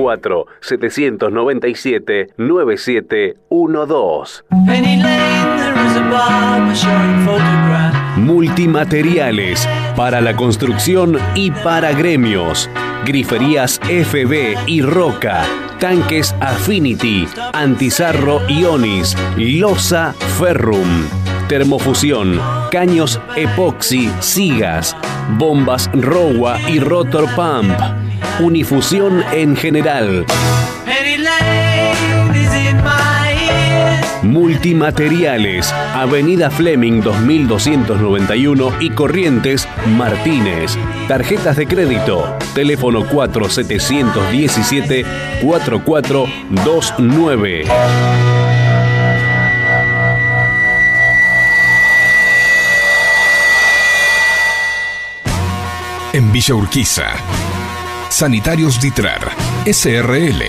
4-797-9712. Multimateriales para la construcción y para gremios. Griferías FB y Roca. Tanques Affinity, Antizarro Ionis, Losa Ferrum. Termofusión, caños epoxi, sigas, bombas Rowa y Rotor Pump Unifusión en general. Multimateriales, Avenida Fleming 2291 y Corrientes Martínez. Tarjetas de crédito, teléfono 4717 4429. En Villa Urquiza. Sanitarios Ditrar. SRL.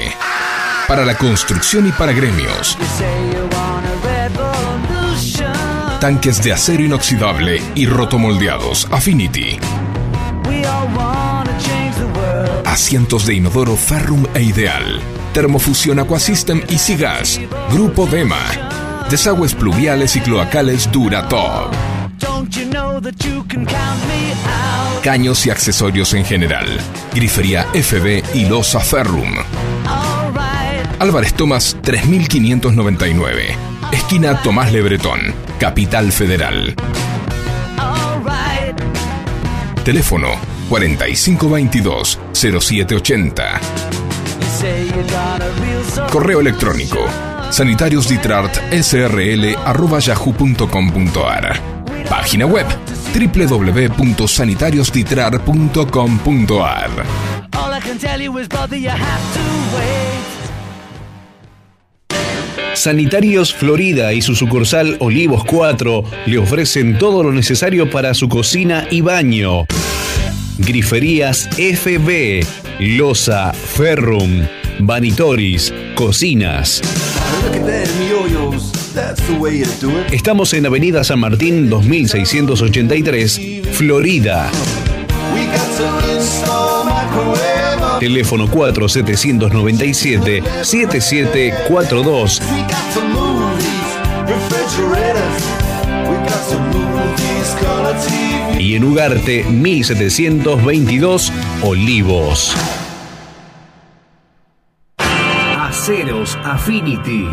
Para la construcción y para gremios. Tanques de acero inoxidable y rotomoldeados. Affinity. Asientos de inodoro Ferrum e Ideal. Termofusión Aquasystem y Sigas. Grupo Dema. Desagües pluviales y cloacales Duratop. Don't you know that you can count me out? Caños y accesorios en general. Grifería FB y Losa Ferrum. Álvarez Tomás 3599. Esquina Tomás Lebretón. Capital Federal. Teléfono 4522 0780. You say you got a real soul. Correo electrónico sanitariosditrart.srl.yahoo.com.ar Página web wait. Sanitarios Florida y su sucursal Olivos 4 le ofrecen todo lo necesario para su cocina y baño. Griferías FB, Losa, Ferrum, Vanitoris, Cocinas. Estamos en Avenida San Martín 2683, Florida. Teléfono 4797-7742. We got to move these refrigerators. We got to move these color TV. Y en Ugarte 1722, Olivos. Aceros Affinity.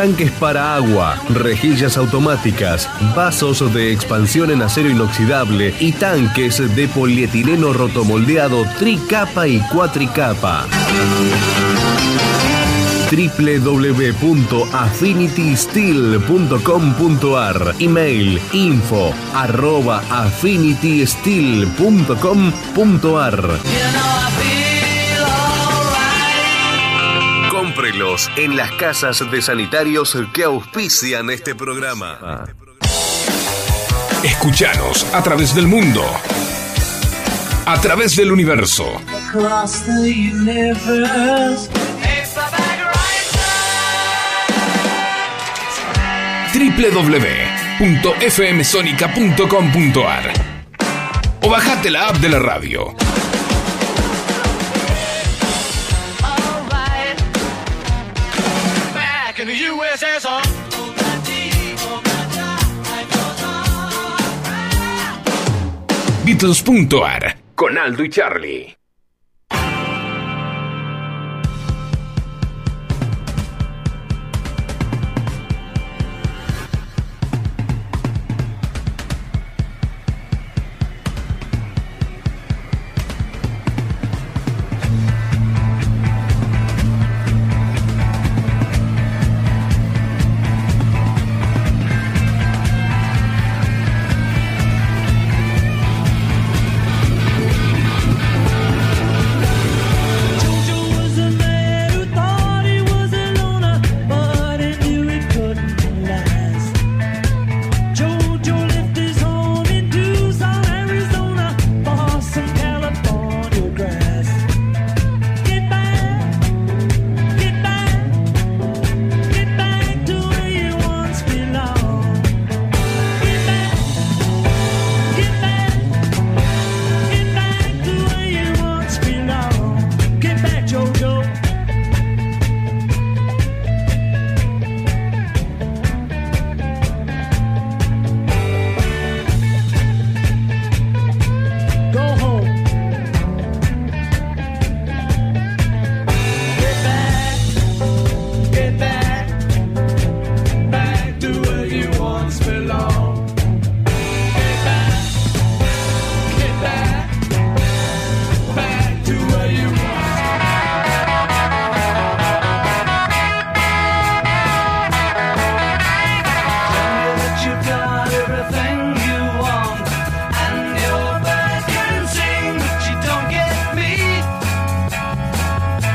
Tanques para agua, rejillas automáticas, vasos de expansión en acero inoxidable y tanques de polietileno rotomoldeado tricapa y cuatricapa. www.affinitysteel.com.ar Email info arroba En las casas de sanitarios que auspician este programa. Escuchanos a través del mundo. A través del universo. Www.fmsonica.com.ar O bajate la app de la radio. USSR. Beatles.ar con Aldo y Charlie.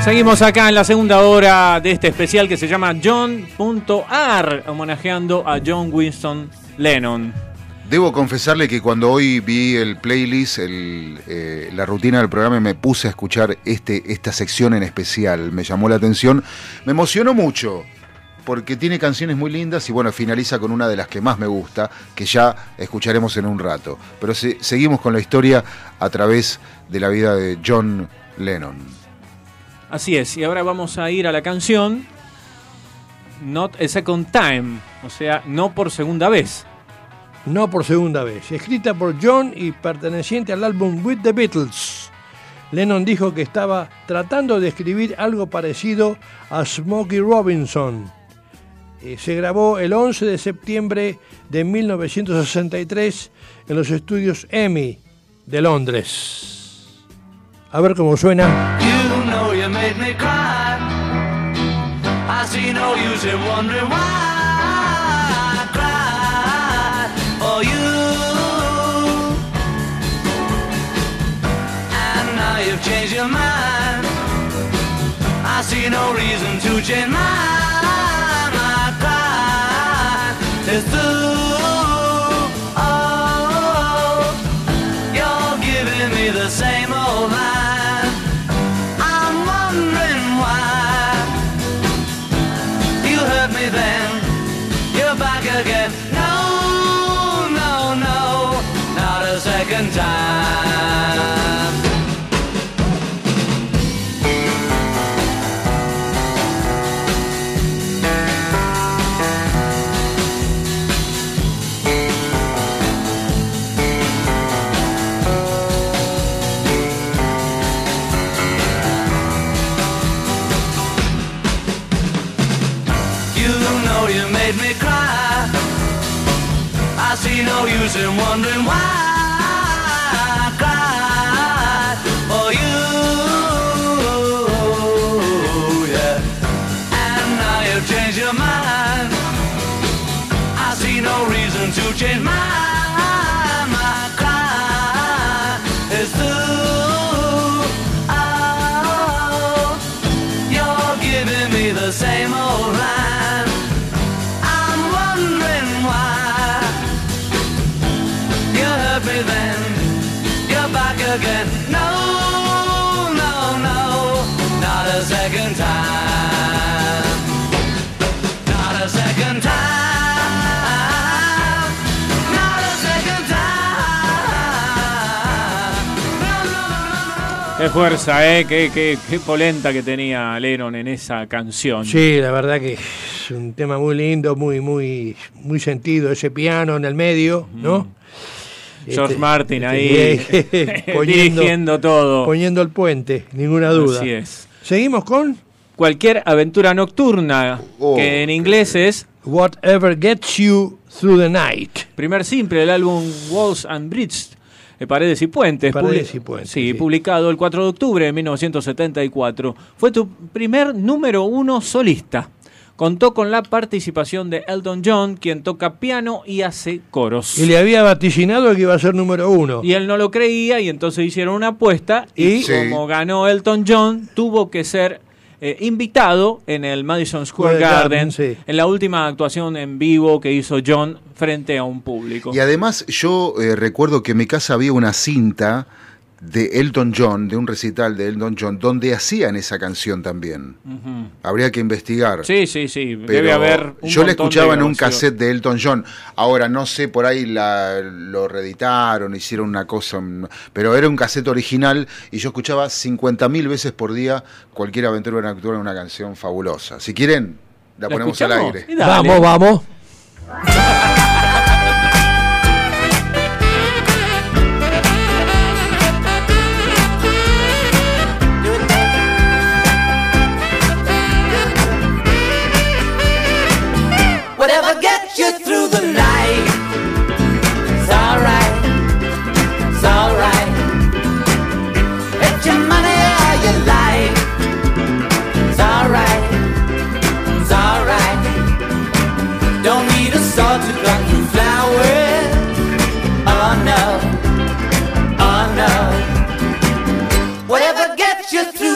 Seguimos acá en la segunda hora de este especial que se llama John.ar, homenajeando a John Winston Lennon. Debo confesarle que cuando hoy vi el playlist, eh, la rutina del programa, me puse a escuchar este, esta sección en especial. Me llamó la atención. Me emocionó mucho, porque tiene canciones muy lindas y bueno, finaliza con una de las que más me gusta, que ya escucharemos en un rato. Pero se- seguimos con la historia a través de la vida de John Lennon. Así es, y ahora vamos a ir a la canción Not a Second Time, o sea, no por segunda vez. No por segunda vez. Escrita por John y perteneciente al álbum With the Beatles. Lennon dijo que estaba tratando de escribir algo parecido a Smokey Robinson. Eh, se grabó el 11 de septiembre de 1963 en los estudios EMI de Londres. A ver cómo suena. you made me cry. I see no use in wondering why I cried for you. And now you've changed your mind. I see no reason to change mine. Qué fuerza, ¿eh? Qué, qué, qué polenta que tenía Lennon en esa canción. Sí, la verdad que es un tema muy lindo, muy, muy, muy sentido, ese piano en el medio, ¿no? George Este, Martin este, ahí <laughs> <laughs> dirigiendo todo. Poniendo el puente, ninguna duda. Así es. Seguimos con Cualquier aventura nocturna, Oh, que en inglés es Whatever Gets You Through the Night. primer simple del álbum Walls and Bridges, Paredes y Puentes. Paredes y Puentes, Sí, sí. publicado el 4 de octubre de 1974. Fue tu primer número uno solista. Contó con la participación de Elton John, quien toca piano y hace coros. Y le había vaticinado que iba a ser número uno. Y él no lo creía y entonces hicieron una apuesta y, Y- como ganó Elton John, tuvo que ser eh, invitado en el Madison Square Garden, Garden sí. en la última actuación en vivo que hizo John frente a un público. Y además yo eh, recuerdo que en mi casa había una cinta de Elton John, de un recital de Elton John, donde hacían esa canción también. Habría que investigar. Sí, sí, sí, Pero debe haber un yo la escuchaba en un cassette de Elton John. Ahora no sé, por ahí la, lo reeditaron, hicieron una cosa, pero era un cassette original y yo escuchaba 50.000 veces por día cualquier aventura nocturna, una canción fabulosa. Si quieren, la, ¿La ponemos al aire. Vamos, vamos.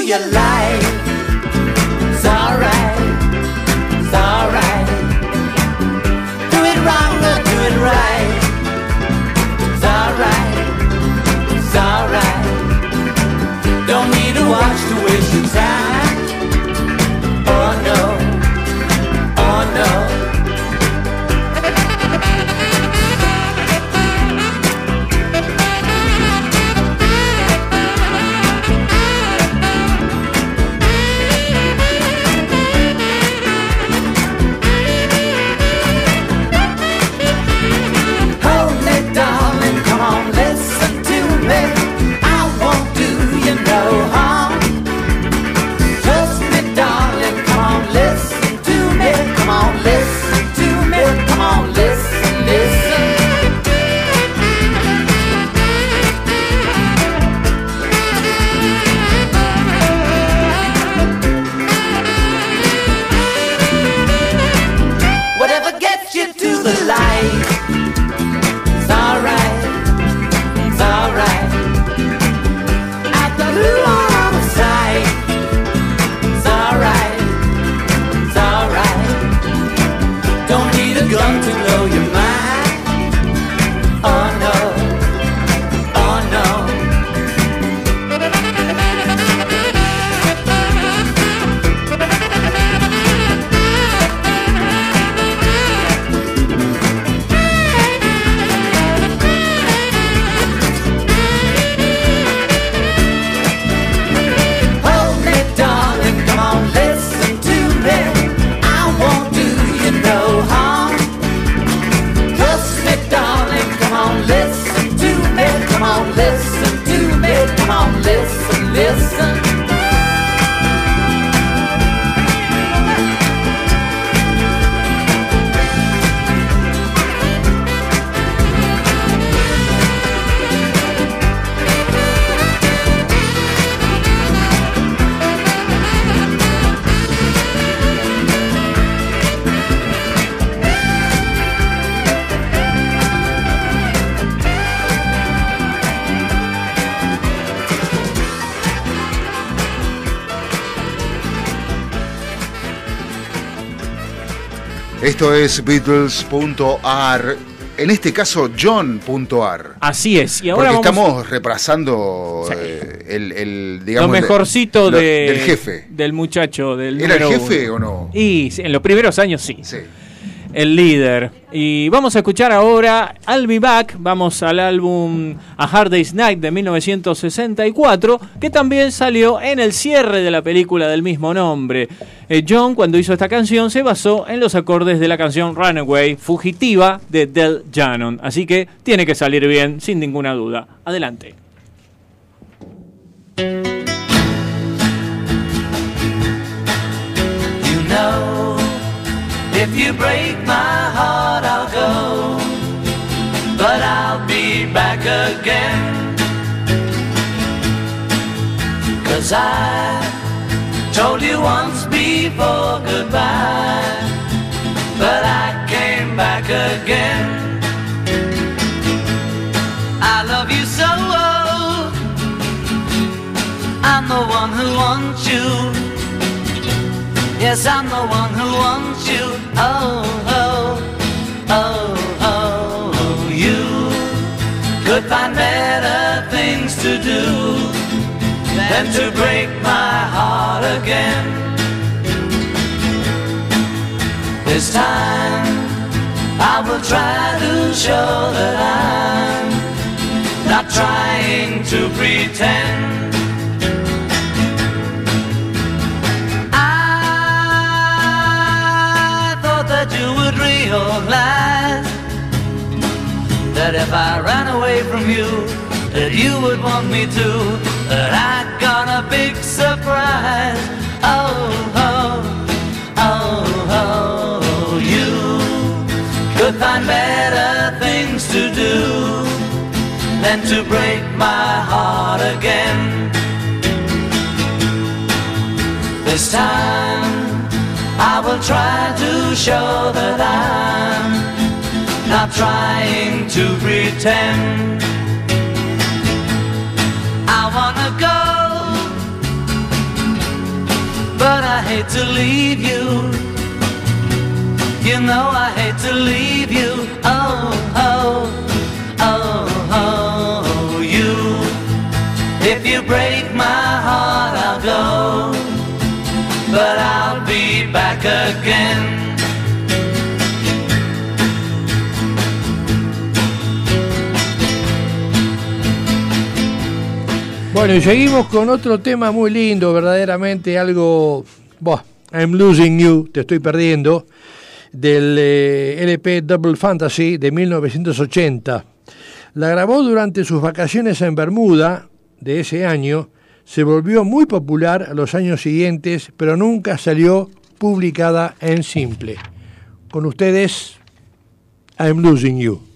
Your life. Esto es Beatles.ar. En este caso, John.ar. Así es. Y ahora Porque vamos estamos repasando eh, el, el, lo digamos, el- mejorcito lo- de- del jefe. Del muchacho, del ¿Era el jefe uno. o no? Y en los primeros años sí. El líder. Y vamos a escuchar ahora I'll Be Back. Vamos al álbum A Hard Day's Night de 1964, que también salió en el cierre de la película del mismo nombre. Eh, John, cuando hizo esta canción, se basó en los acordes de la canción Runaway, Fugitiva, de Del Shannon. Así que tiene que salir bien, sin ninguna duda. Adelante. If you break my heart, I'll go. But I'll be back again. Cause I told you once before goodbye. But I came back again. I love you so. Oh. I'm the one who wants you. Yes, I'm the one who wants you. Oh, oh, oh, oh, oh. you could find better things to do than to break my heart again. This time I will try to show that I'm not trying to pretend. That if I ran away from you, that you would want me to. That I got a big surprise. Oh, oh, oh, oh, you could find better things to do than to break my heart again. This time I will try to show that I'm not trying to pretend. I wanna go, but I hate to leave you. You know I hate to leave you. Oh, oh, oh, oh, you. If you break my heart, I'll go but I'll back again. Bueno, y seguimos con otro tema muy lindo, verdaderamente algo. Buah, I'm losing you, te estoy perdiendo, del eh, LP Double Fantasy de 1980. La grabó durante sus vacaciones en Bermuda de ese año, se volvió muy popular a los años siguientes, pero nunca salió publicada en simple. Con ustedes, I'm losing you.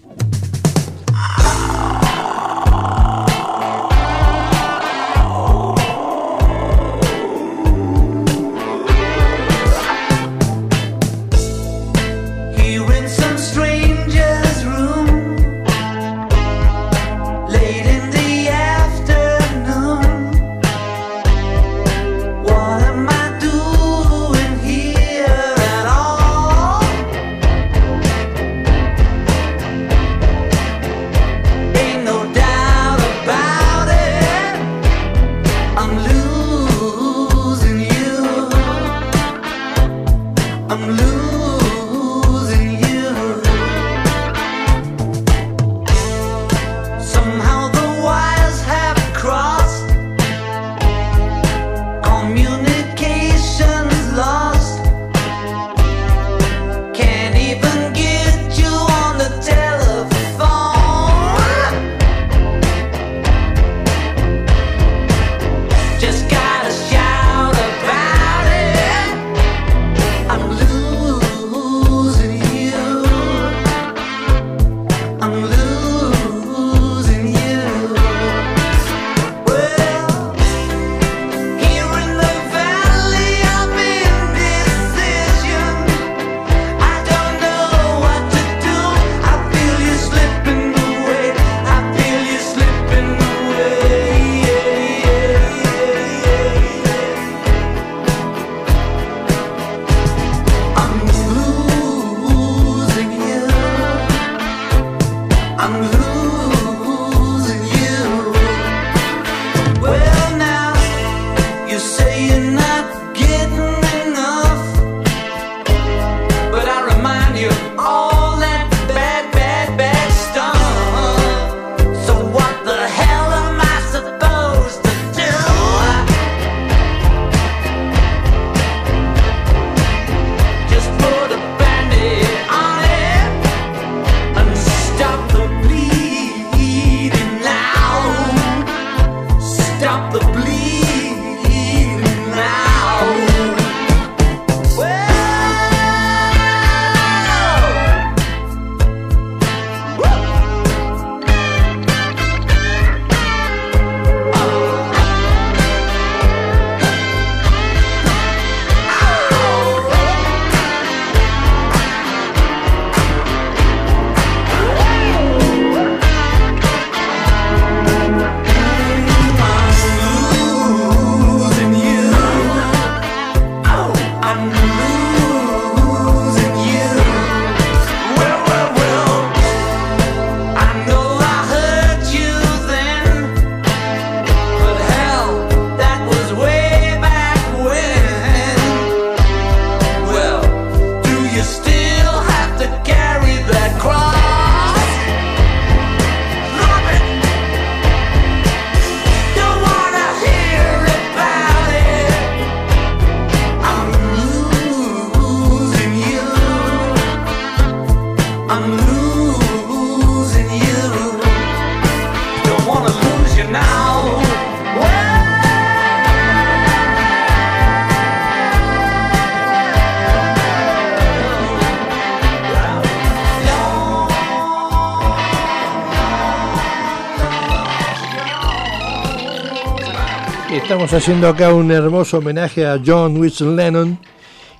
Estamos haciendo acá un hermoso homenaje a John Wilson Lennon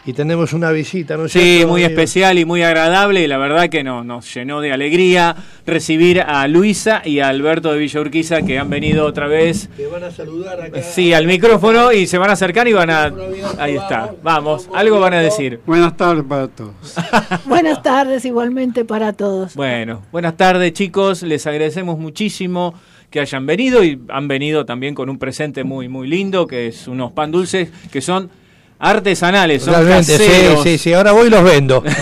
y tenemos una visita, ¿no es Sí, cierto, muy amigo? especial y muy agradable y la verdad que no, nos llenó de alegría recibir a Luisa y a Alberto de Villa Urquiza que han venido otra vez. Te van a saludar acá. Sí, al micrófono y se van a acercar y van a... Ahí está, vamos, algo van a decir. Buenas tardes para todos. <laughs> Buenas tardes igualmente para todos. Bueno, buenas tardes chicos, les agradecemos muchísimo que hayan venido y han venido también con un presente muy muy lindo que es unos pan dulces que son artesanales, son Realmente, sí, caseros. sí, sí, ahora voy y los vendo. <laughs>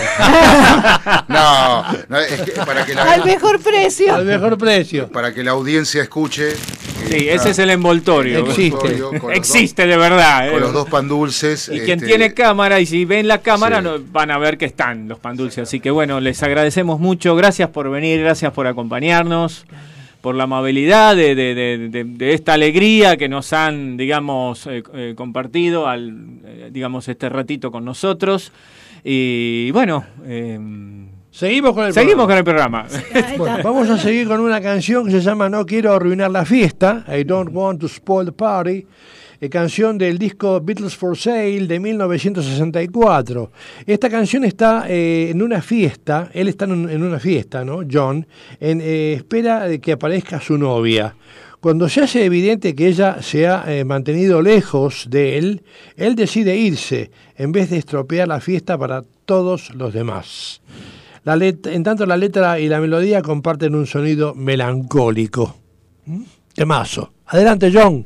No, no, es que para que la, Al mejor precio. Al mejor precio. para que la audiencia escuche. Sí, ese es el envoltorio. Existe. Con Existe de verdad. Con eh. los dos pan dulces. Y quien este, tiene cámara, y si ven la cámara, Sí. no- van a ver que están los pan dulces. Así que bueno, les agradecemos mucho. Gracias por venir, gracias por acompañarnos, por la amabilidad de, de- de- de- de esta alegría que nos han, digamos, eh, eh, compartido, al, eh, digamos, este ratito con nosotros. Y bueno, eh, Seguimos con el seguimos programa. con el programa. <laughs> Bueno, vamos a seguir con una canción que se llama No quiero arruinar la fiesta, I don't want to spoil the party, canción del disco Beatles for Sale de 1964. Esta canción está eh, en una fiesta, él está en, un- en una fiesta, ¿no? John, en eh, espera de que aparezca su novia. Cuando se hace evidente que ella se ha eh, mantenido lejos de él, él decide irse en vez de estropear la fiesta para todos los demás. La en tanto la letra y la melodía comparten un sonido melancólico. ¿Mm? Temazo. Adelante, John.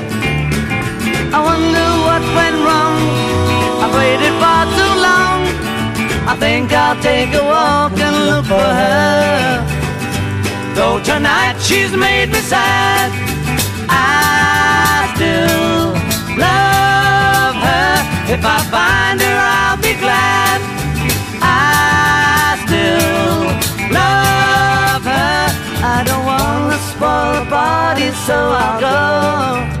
I wonder what went wrong. I've waited far too long. I think I'll take a walk and look for her. Though tonight she's made me sad, I still love her. If I find her, I'll be glad. I still love her. I don't wanna spoil the party, so I'll go.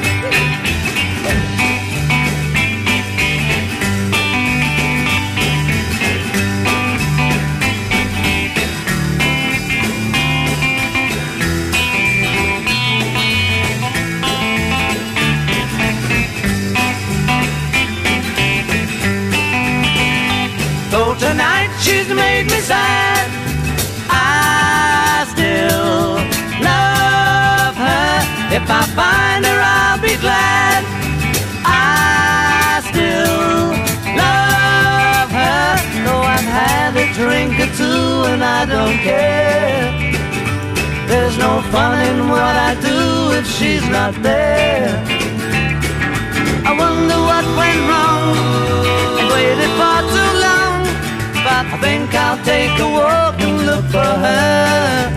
She's made me sad, I still love her. If I find her, I'll be glad. I still love her. Though I've had a drink or two and I don't care. There's no fun in what I do if she's not there. I wonder what went wrong. I waited I think I'll take a walk and look for her.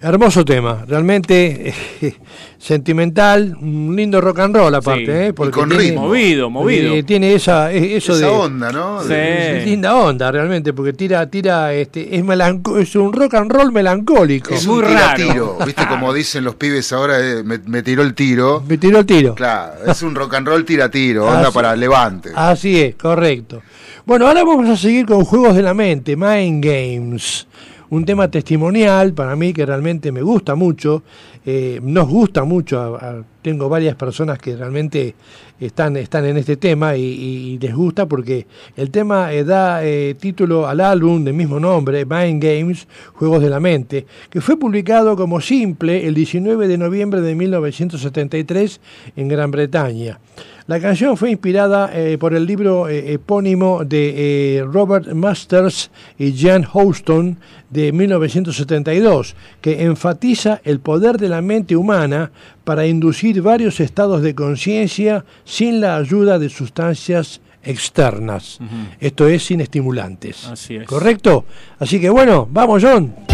Hermoso tema, realmente eh, sentimental, un lindo rock and roll aparte, Sí, ¿eh? y Porque con tiene- ritmo. Movido, movido. eh, tiene esa, eso Esa de onda, ¿no? Sí. Es linda onda realmente, porque tira, tira, este, es melanco- es un rock and roll melancólico. Es un tiro, ¿viste? Como dicen los pibes ahora, eh, me, me tiró el tiro. Me tiró el tiro. Claro, es un rock and roll tira-tiro, onda Así- para levante. Así es, correcto. Bueno, ahora vamos a seguir con Juegos de la Mente, Mind Games. un tema testimonial para mí que realmente me gusta mucho, eh, nos gusta mucho, a- tengo varias personas que realmente están, están en este tema y, y les gusta porque el tema eh, da eh, título al álbum del mismo nombre, Mind Games, Juegos de la Mente, que fue publicado como simple el 19 de noviembre de 1973 en Gran Bretaña. La canción fue inspirada eh, por el libro eh, epónimo de eh, Robert Masters y Jan Houston de 1972, que enfatiza el poder de la mente humana para inducir varios estados de conciencia sin la ayuda de sustancias externas. Esto es sin estimulantes. Así es. ¿Correcto? Así que bueno, vamos John.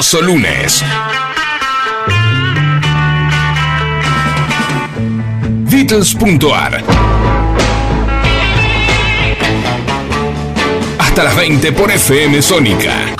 hermoso lunes. Beatles.ar Hasta las 20 por FM Sónica.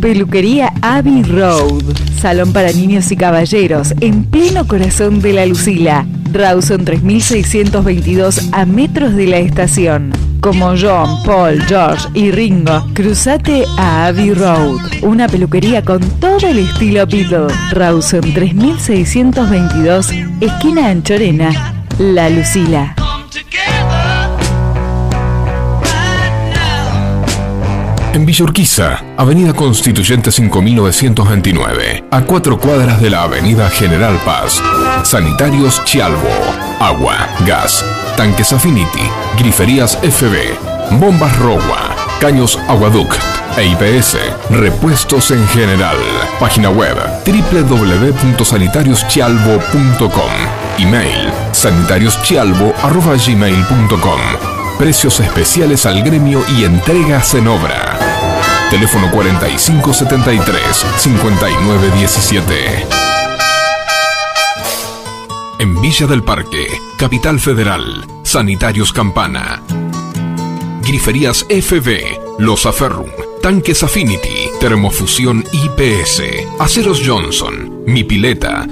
Peluquería Abbey Road Salón para niños y caballeros en pleno corazón de la Lucila. Rawson 3622 a metros de la estación. Como John, Paul, George y Ringo, cruzate a Abbey Road. Una peluquería con todo el estilo Beatle. Rawson 3622, esquina Anchorena, La Lucila. En Villa Urquiza, Avenida Constituyente 5929, a cuatro cuadras de la Avenida General Paz. Sanitarios Chialvo, agua, gas, tanques Affinity, griferías FB, bombas Rowa, caños Aguaduc e IPS, repuestos en general. Página web www.sanitarioschialvo.com. Email sanitarioschialvo.gmail.com Precios especiales al gremio y entregas en obra. Teléfono 4573-5917. En Villa del Parque, Capital Federal, Sanitarios Campana. Griferías FB, Los Aferrum, Tanques Affinity, Termofusión IPS, Aceros Johnson, Mi Pileta,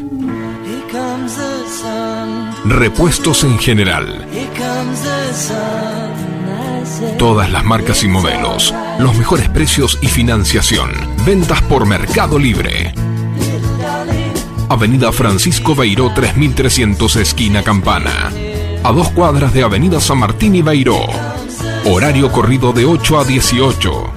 repuestos en general. Todas las marcas y modelos, los mejores precios y financiación. Ventas por Mercado Libre. Avenida Francisco Beiró 3300 esquina Campana. A dos cuadras de Avenida San Martín y Beiró. Horario corrido de 8 a 18.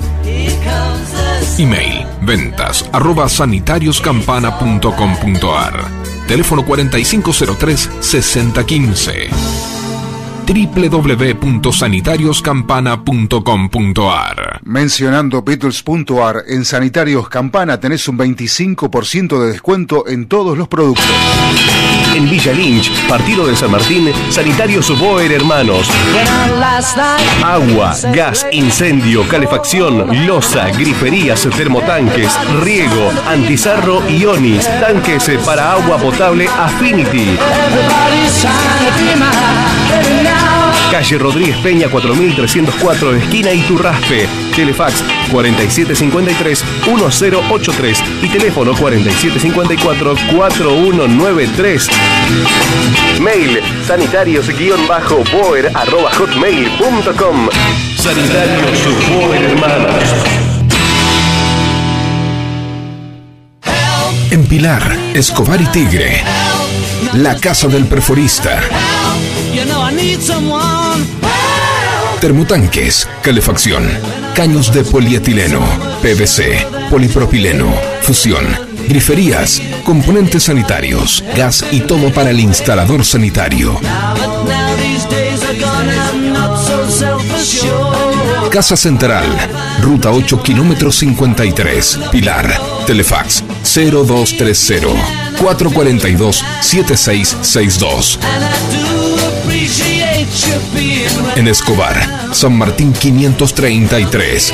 Email ventas arroba sanitarioscampana.com.ar. Teléfono 4503 6015 www.sanitarioscampana.com.ar Mencionando Beatles.ar, en Sanitarios Campana tenés un 25% de descuento en todos los productos. En Villa Lynch, partido de San Martín, Sanitarios Boer Hermanos. Agua, gas, incendio, calefacción, losa, griferías, termotanques, riego, antizarro y onis, tanques para agua potable Affinity. Calle Rodríguez Peña 4304, esquina Iturraspe. Telefax 4753-1083 y teléfono 4754-4193. Mail sanitarios-boer arroba hotmail.com. Sanitarios Boer Hermanos. En Pilar, Escobar y Tigre. La Casa del Perforista. Termotanques, calefacción, caños de polietileno, PVC, polipropileno, fusión, griferías, componentes sanitarios, gas y todo para el instalador sanitario. Casa Central, Ruta 8, kilómetro 53, Pilar, Telefax 0230 442 7662. En Escobar, San Martín 533.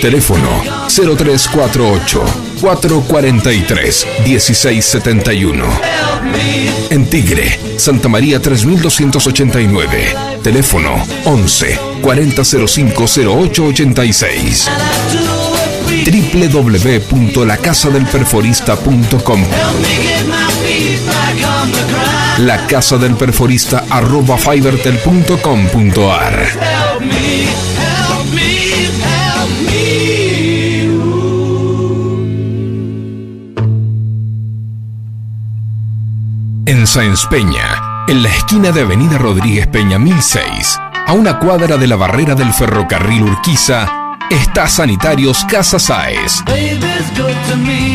Teléfono 0348 443 1671. En Tigre, Santa María 3289. Teléfono 11 4005 0886. www.lacasadelperforista.com La Casa del Perforista arroba me. En Sáenz Peña, en la esquina de Avenida Rodríguez Peña 1006, a una cuadra de la barrera del ferrocarril Urquiza, está Sanitarios Casa Saez.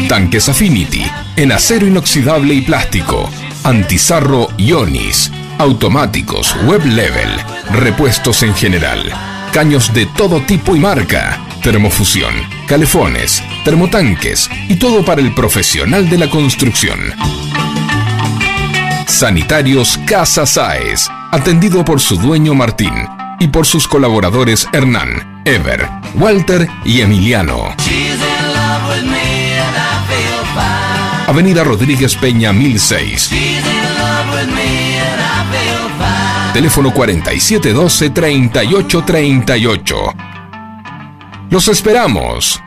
Tanques Affinity, en acero inoxidable y plástico, antizarro Ionis, automáticos, web level, repuestos en general, caños de todo tipo y marca, termofusión, calefones, termotanques y todo para el profesional de la construcción. Sanitarios Casa Saez, atendido por su dueño Martín. y por sus colaboradores Hernán, Ever, Walter y Emiliano. Avenida Rodríguez Peña 1006. Teléfono 4712-3838. Los esperamos.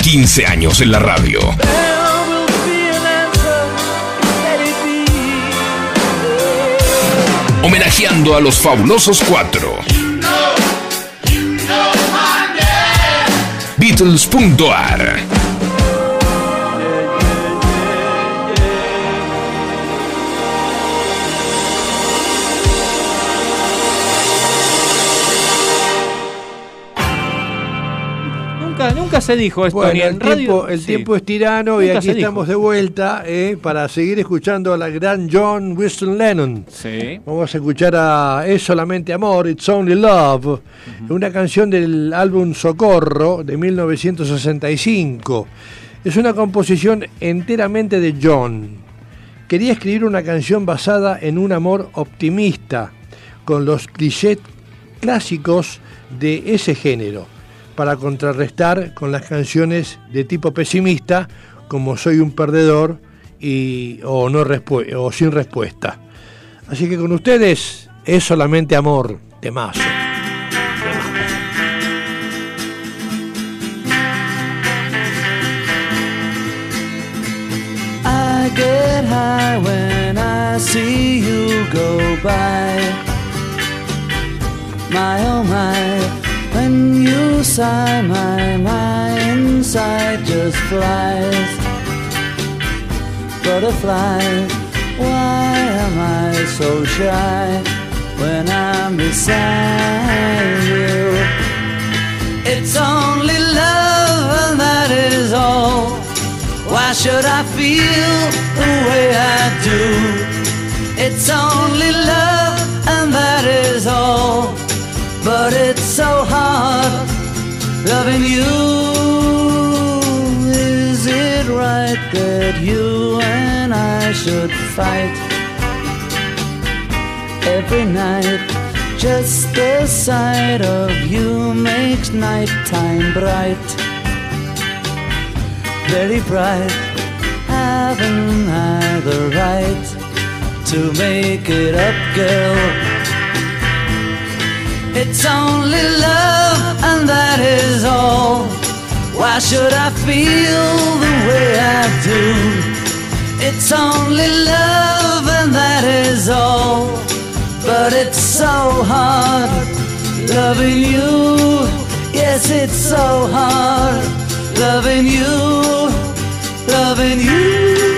15 años en la radio. Homenajeando a los fabulosos cuatro. Beatles.ar Nunca, se dijo esto Bueno, ni el, en radio. tiempo, el Sí. tiempo es tirano y aquí dijo. estamos de vuelta eh, para seguir escuchando a la gran John Winston Lennon. Sí. Vamos a escuchar a Es solamente amor, It's Only Love, una canción del álbum Socorro de 1965. Es una composición enteramente de John. Quería escribir una canción basada en un amor optimista, con los clichés clásicos de ese género, para contrarrestar con las canciones de tipo pesimista, como Soy un perdedor y, o, sin respuesta. Así que con ustedes es solamente amor, temazo. I get high when I see you go by. My oh when you sigh, my my inside just flies. Butterflies, why am I so shy when I'm beside you? It's only love, and that is all. Why should I feel the way I do? It's only love, loving you. Is it right that you and I should fight every night? Just the sight of you makes nighttime bright very bright. Haven't I the right to make it up, girl? It's only love, and that is all. Why should I feel the way I do? It's only love, and that is all. But it's so hard loving you. Yes, it's so hard loving you, loving you.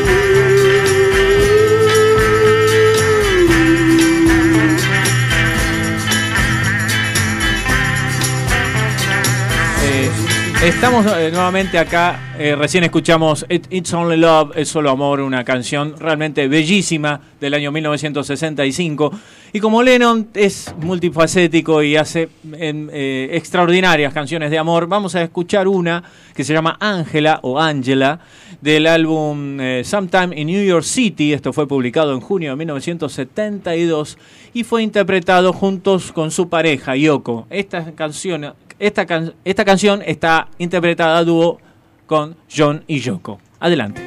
Estamos eh, nuevamente acá. eh, recién escuchamos It- It's Only Love, es solo amor, una canción realmente bellísima del año 1965. Y como Lennon es multifacético y hace em, eh, extraordinarias canciones de amor, vamos a escuchar una que se llama Angela o Angela del álbum Sometime in New York City. Esto fue publicado en junio de 1972 y fue interpretado juntos con su pareja Yoko. Esta canción, esta, can- esta canción está interpretada a dúo con John y Yoko. Adelante.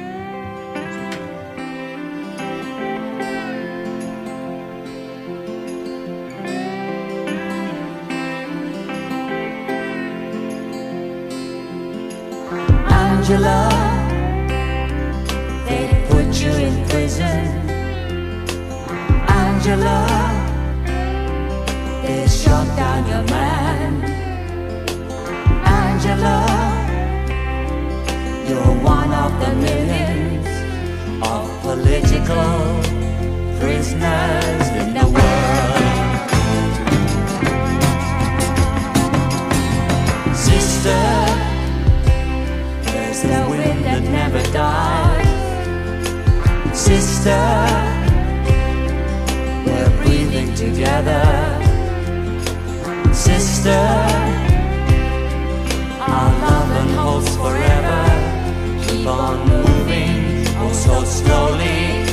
Angela, they put you in prison. Angela, they shot down your man. You're one of the millions of political prisoners in the world. Sister, there's the wind that never dies. Sister, we're breathing together. Sister, our love and hopes forever. On moving, oh so slowly,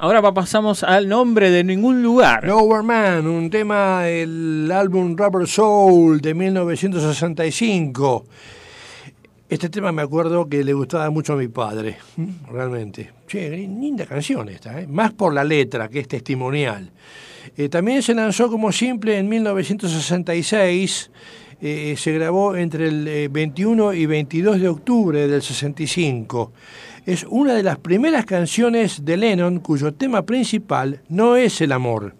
ahora pa- pasamos al nombre de ningún lugar. Nowhere Man, un tema del álbum Rubber Soul de 1965. Este tema me acuerdo que le gustaba mucho a mi padre, realmente. Che, linda canción esta, ¿eh? más por la letra que es testimonial. Eh, también se lanzó como simple en 1966, eh, se grabó entre el eh, 21 y 22 de octubre del 65. Es una de las primeras canciones de Lennon cuyo tema principal no es el amor,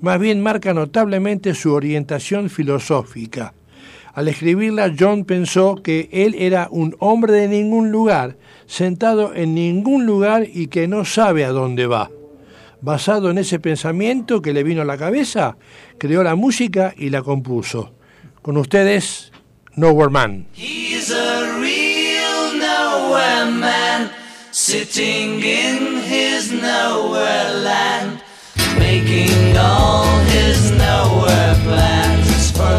más bien marca notablemente su orientación filosófica. Al escribirla, John pensó que él era un hombre de ningún lugar, sentado en ningún lugar y que no sabe a dónde va. Basado en ese pensamiento que le vino a la cabeza, creó la música y la compuso. Con ustedes, Nowhere Man. Man, sitting in his nowhere land, making all his nowhere plans for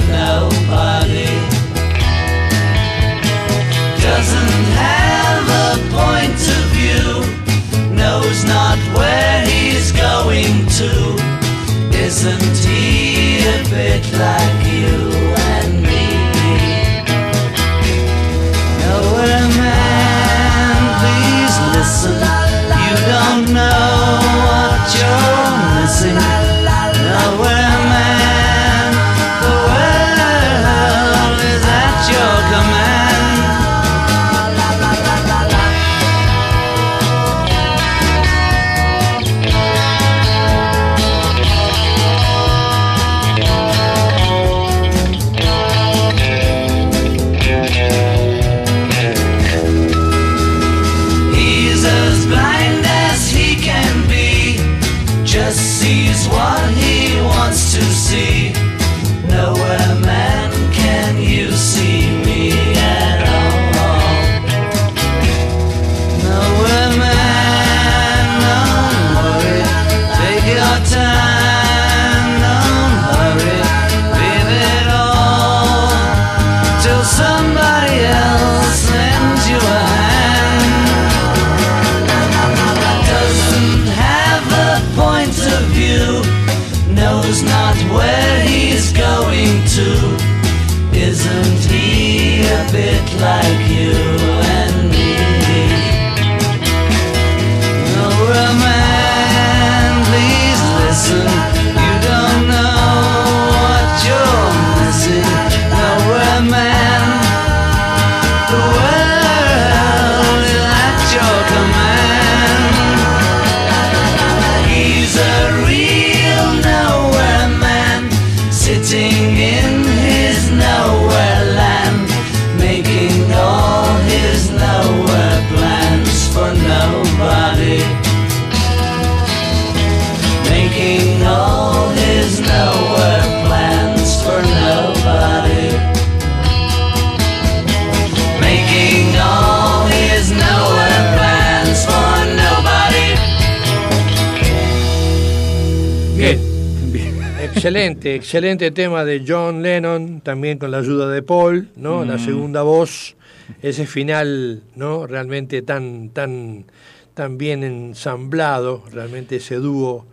Excelente, excelente tema de John Lennon, también con la ayuda de Paul, ¿no? La Mm. segunda voz, ese final, ¿no? Realmente tan, tan, tan bien ensamblado, realmente ese dúo,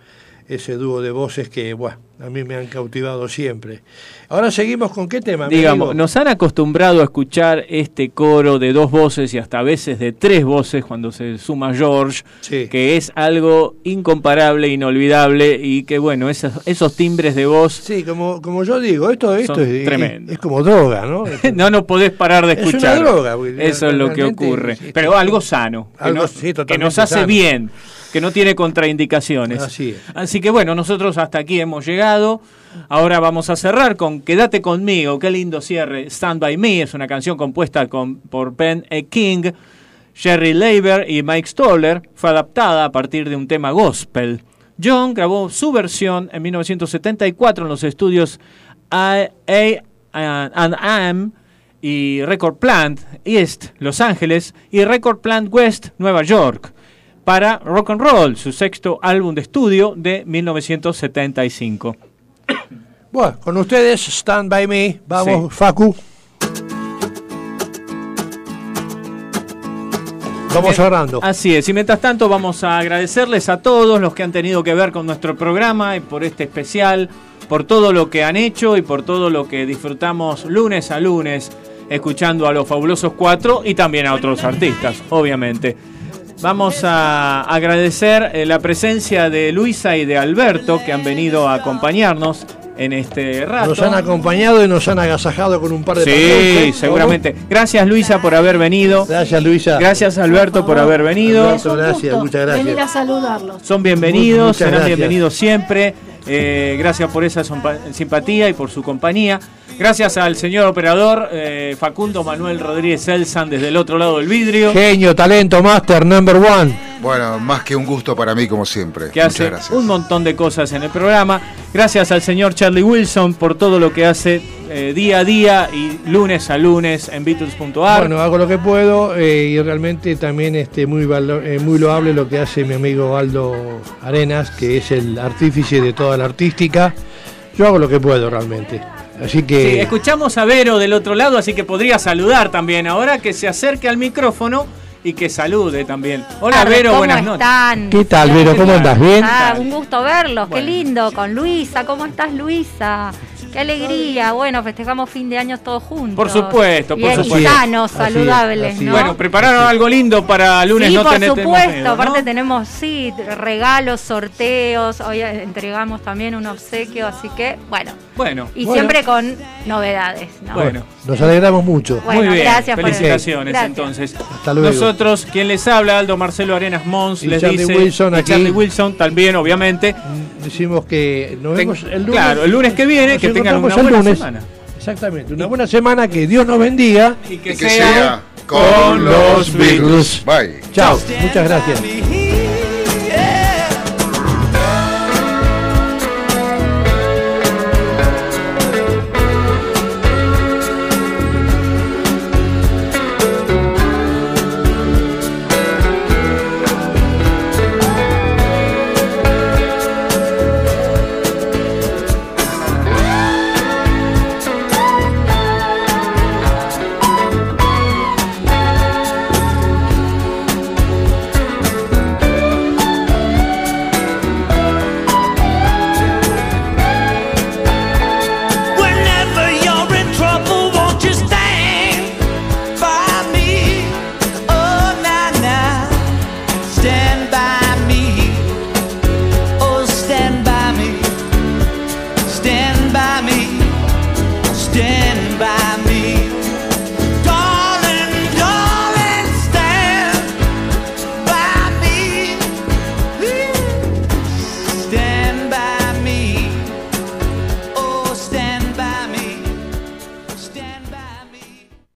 ese dúo de voces que, bueno, a mí me han cautivado siempre. Ahora seguimos con qué tema, Digamos, nos han acostumbrado a escuchar este coro de dos voces y hasta a veces de tres voces cuando se suma George, que es algo incomparable, inolvidable y que bueno, esos, esos timbres de voz Sí, como, como yo digo, esto, esto es, es- tremendos. es como droga, ¿no? <laughs> no nos podés parar de Es una escuchar. droga, Eso es lo que ocurre. sí, Pero algo sano, que, nos, sí, que nos hace sano. bien, que no tiene contraindicaciones. Así es. Así que bueno, nosotros hasta aquí hemos llegado. Ahora vamos a cerrar con Quédate conmigo, qué lindo cierre. Stand by Me es una canción compuesta con, por Ben E. King, Jerry Leiber y Mike Stoller. Fue adaptada a partir de un tema gospel. John grabó su versión en 1974 en los estudios A, A and M y Record Plant East, Los Ángeles, y Record Plant West, Nueva York, para Rock and Roll, su sexto álbum de estudio de 1975. <coughs> Bueno, con ustedes, Stand By Me. Vamos, Sí. Facu. Vamos cerrando. Así es, y mientras tanto vamos a agradecerles a todos los que han tenido que ver con nuestro programa y por este especial, por todo lo que han hecho y por todo lo que disfrutamos lunes a lunes, escuchando a los fabulosos cuatro y también a otros artistas, obviamente. Vamos a agradecer eh, la presencia de Luisa y de Alberto que han venido a acompañarnos en este rato. Nos han acompañado y nos han agasajado con un par de Sí, seguramente. Gracias Luisa por haber venido. Gracias Luisa. Gracias Alberto por haber venido. Alberto, gracias, muchas gracias. Venir a saludarlos. Son bienvenidos, Muchas serán gracias. bienvenidos siempre. Eh, gracias por esa simpatía y por su compañía. Gracias al señor operador eh, Facundo Manuel Rodríguez Elsan desde el otro lado del vidrio, Genio, talento, master, number one. Bueno, más que un gusto para mí, como siempre. que hace gracias. un montón de cosas en el programa. Gracias al señor Charlie Wilson por todo lo que hace eh, día a día y lunes a lunes en Beatles.ar. Bueno, hago lo que puedo eh, y realmente también este, muy, valo- eh, muy loable lo que hace mi amigo Aldo Arenas, que es el artífice de toda la artística. Yo hago lo que puedo realmente. Así que... Sí, escuchamos a Vero del otro lado, así que podría saludar también ahora que se acerque al micrófono y que salude también. Hola Vero, ¿cómo buenas noches. están? ¿Qué tal, Vero? ¿Cómo andas? ¿Bien? Ah, un gusto verlos, qué lindo, con Luisa, ¿cómo estás Luisa? Qué alegría, bueno, festejamos fin de año todos juntos. Por supuesto, por Bien, y supuesto. sanos, Así es, saludables, así es. ¿no? Bueno, prepararon algo lindo para lunes, sí, no por supuesto, miedo, ¿no? aparte tenemos, sí, regalos, sorteos, hoy entregamos también un obsequio, así que, bueno, Bueno, y Bueno. siempre con novedades, ¿no? Bueno. Nos alegramos mucho. Bueno, Muy bien, gracias felicitaciones Gracias. entonces. Hasta luego. Nosotros, quien les habla, Aldo Marcelo Arenas Mons, Y les Charlie dice, Wilson y aquí. Charlie Wilson también, obviamente. Decimos que nos Ten- vemos el lunes. claro, el lunes que viene, que tengan una buena lunes. semana. Exactamente, una buena semana, que Dios nos bendiga. Y que, que sea con los Beatles. Bye. Chao, muchas gracias.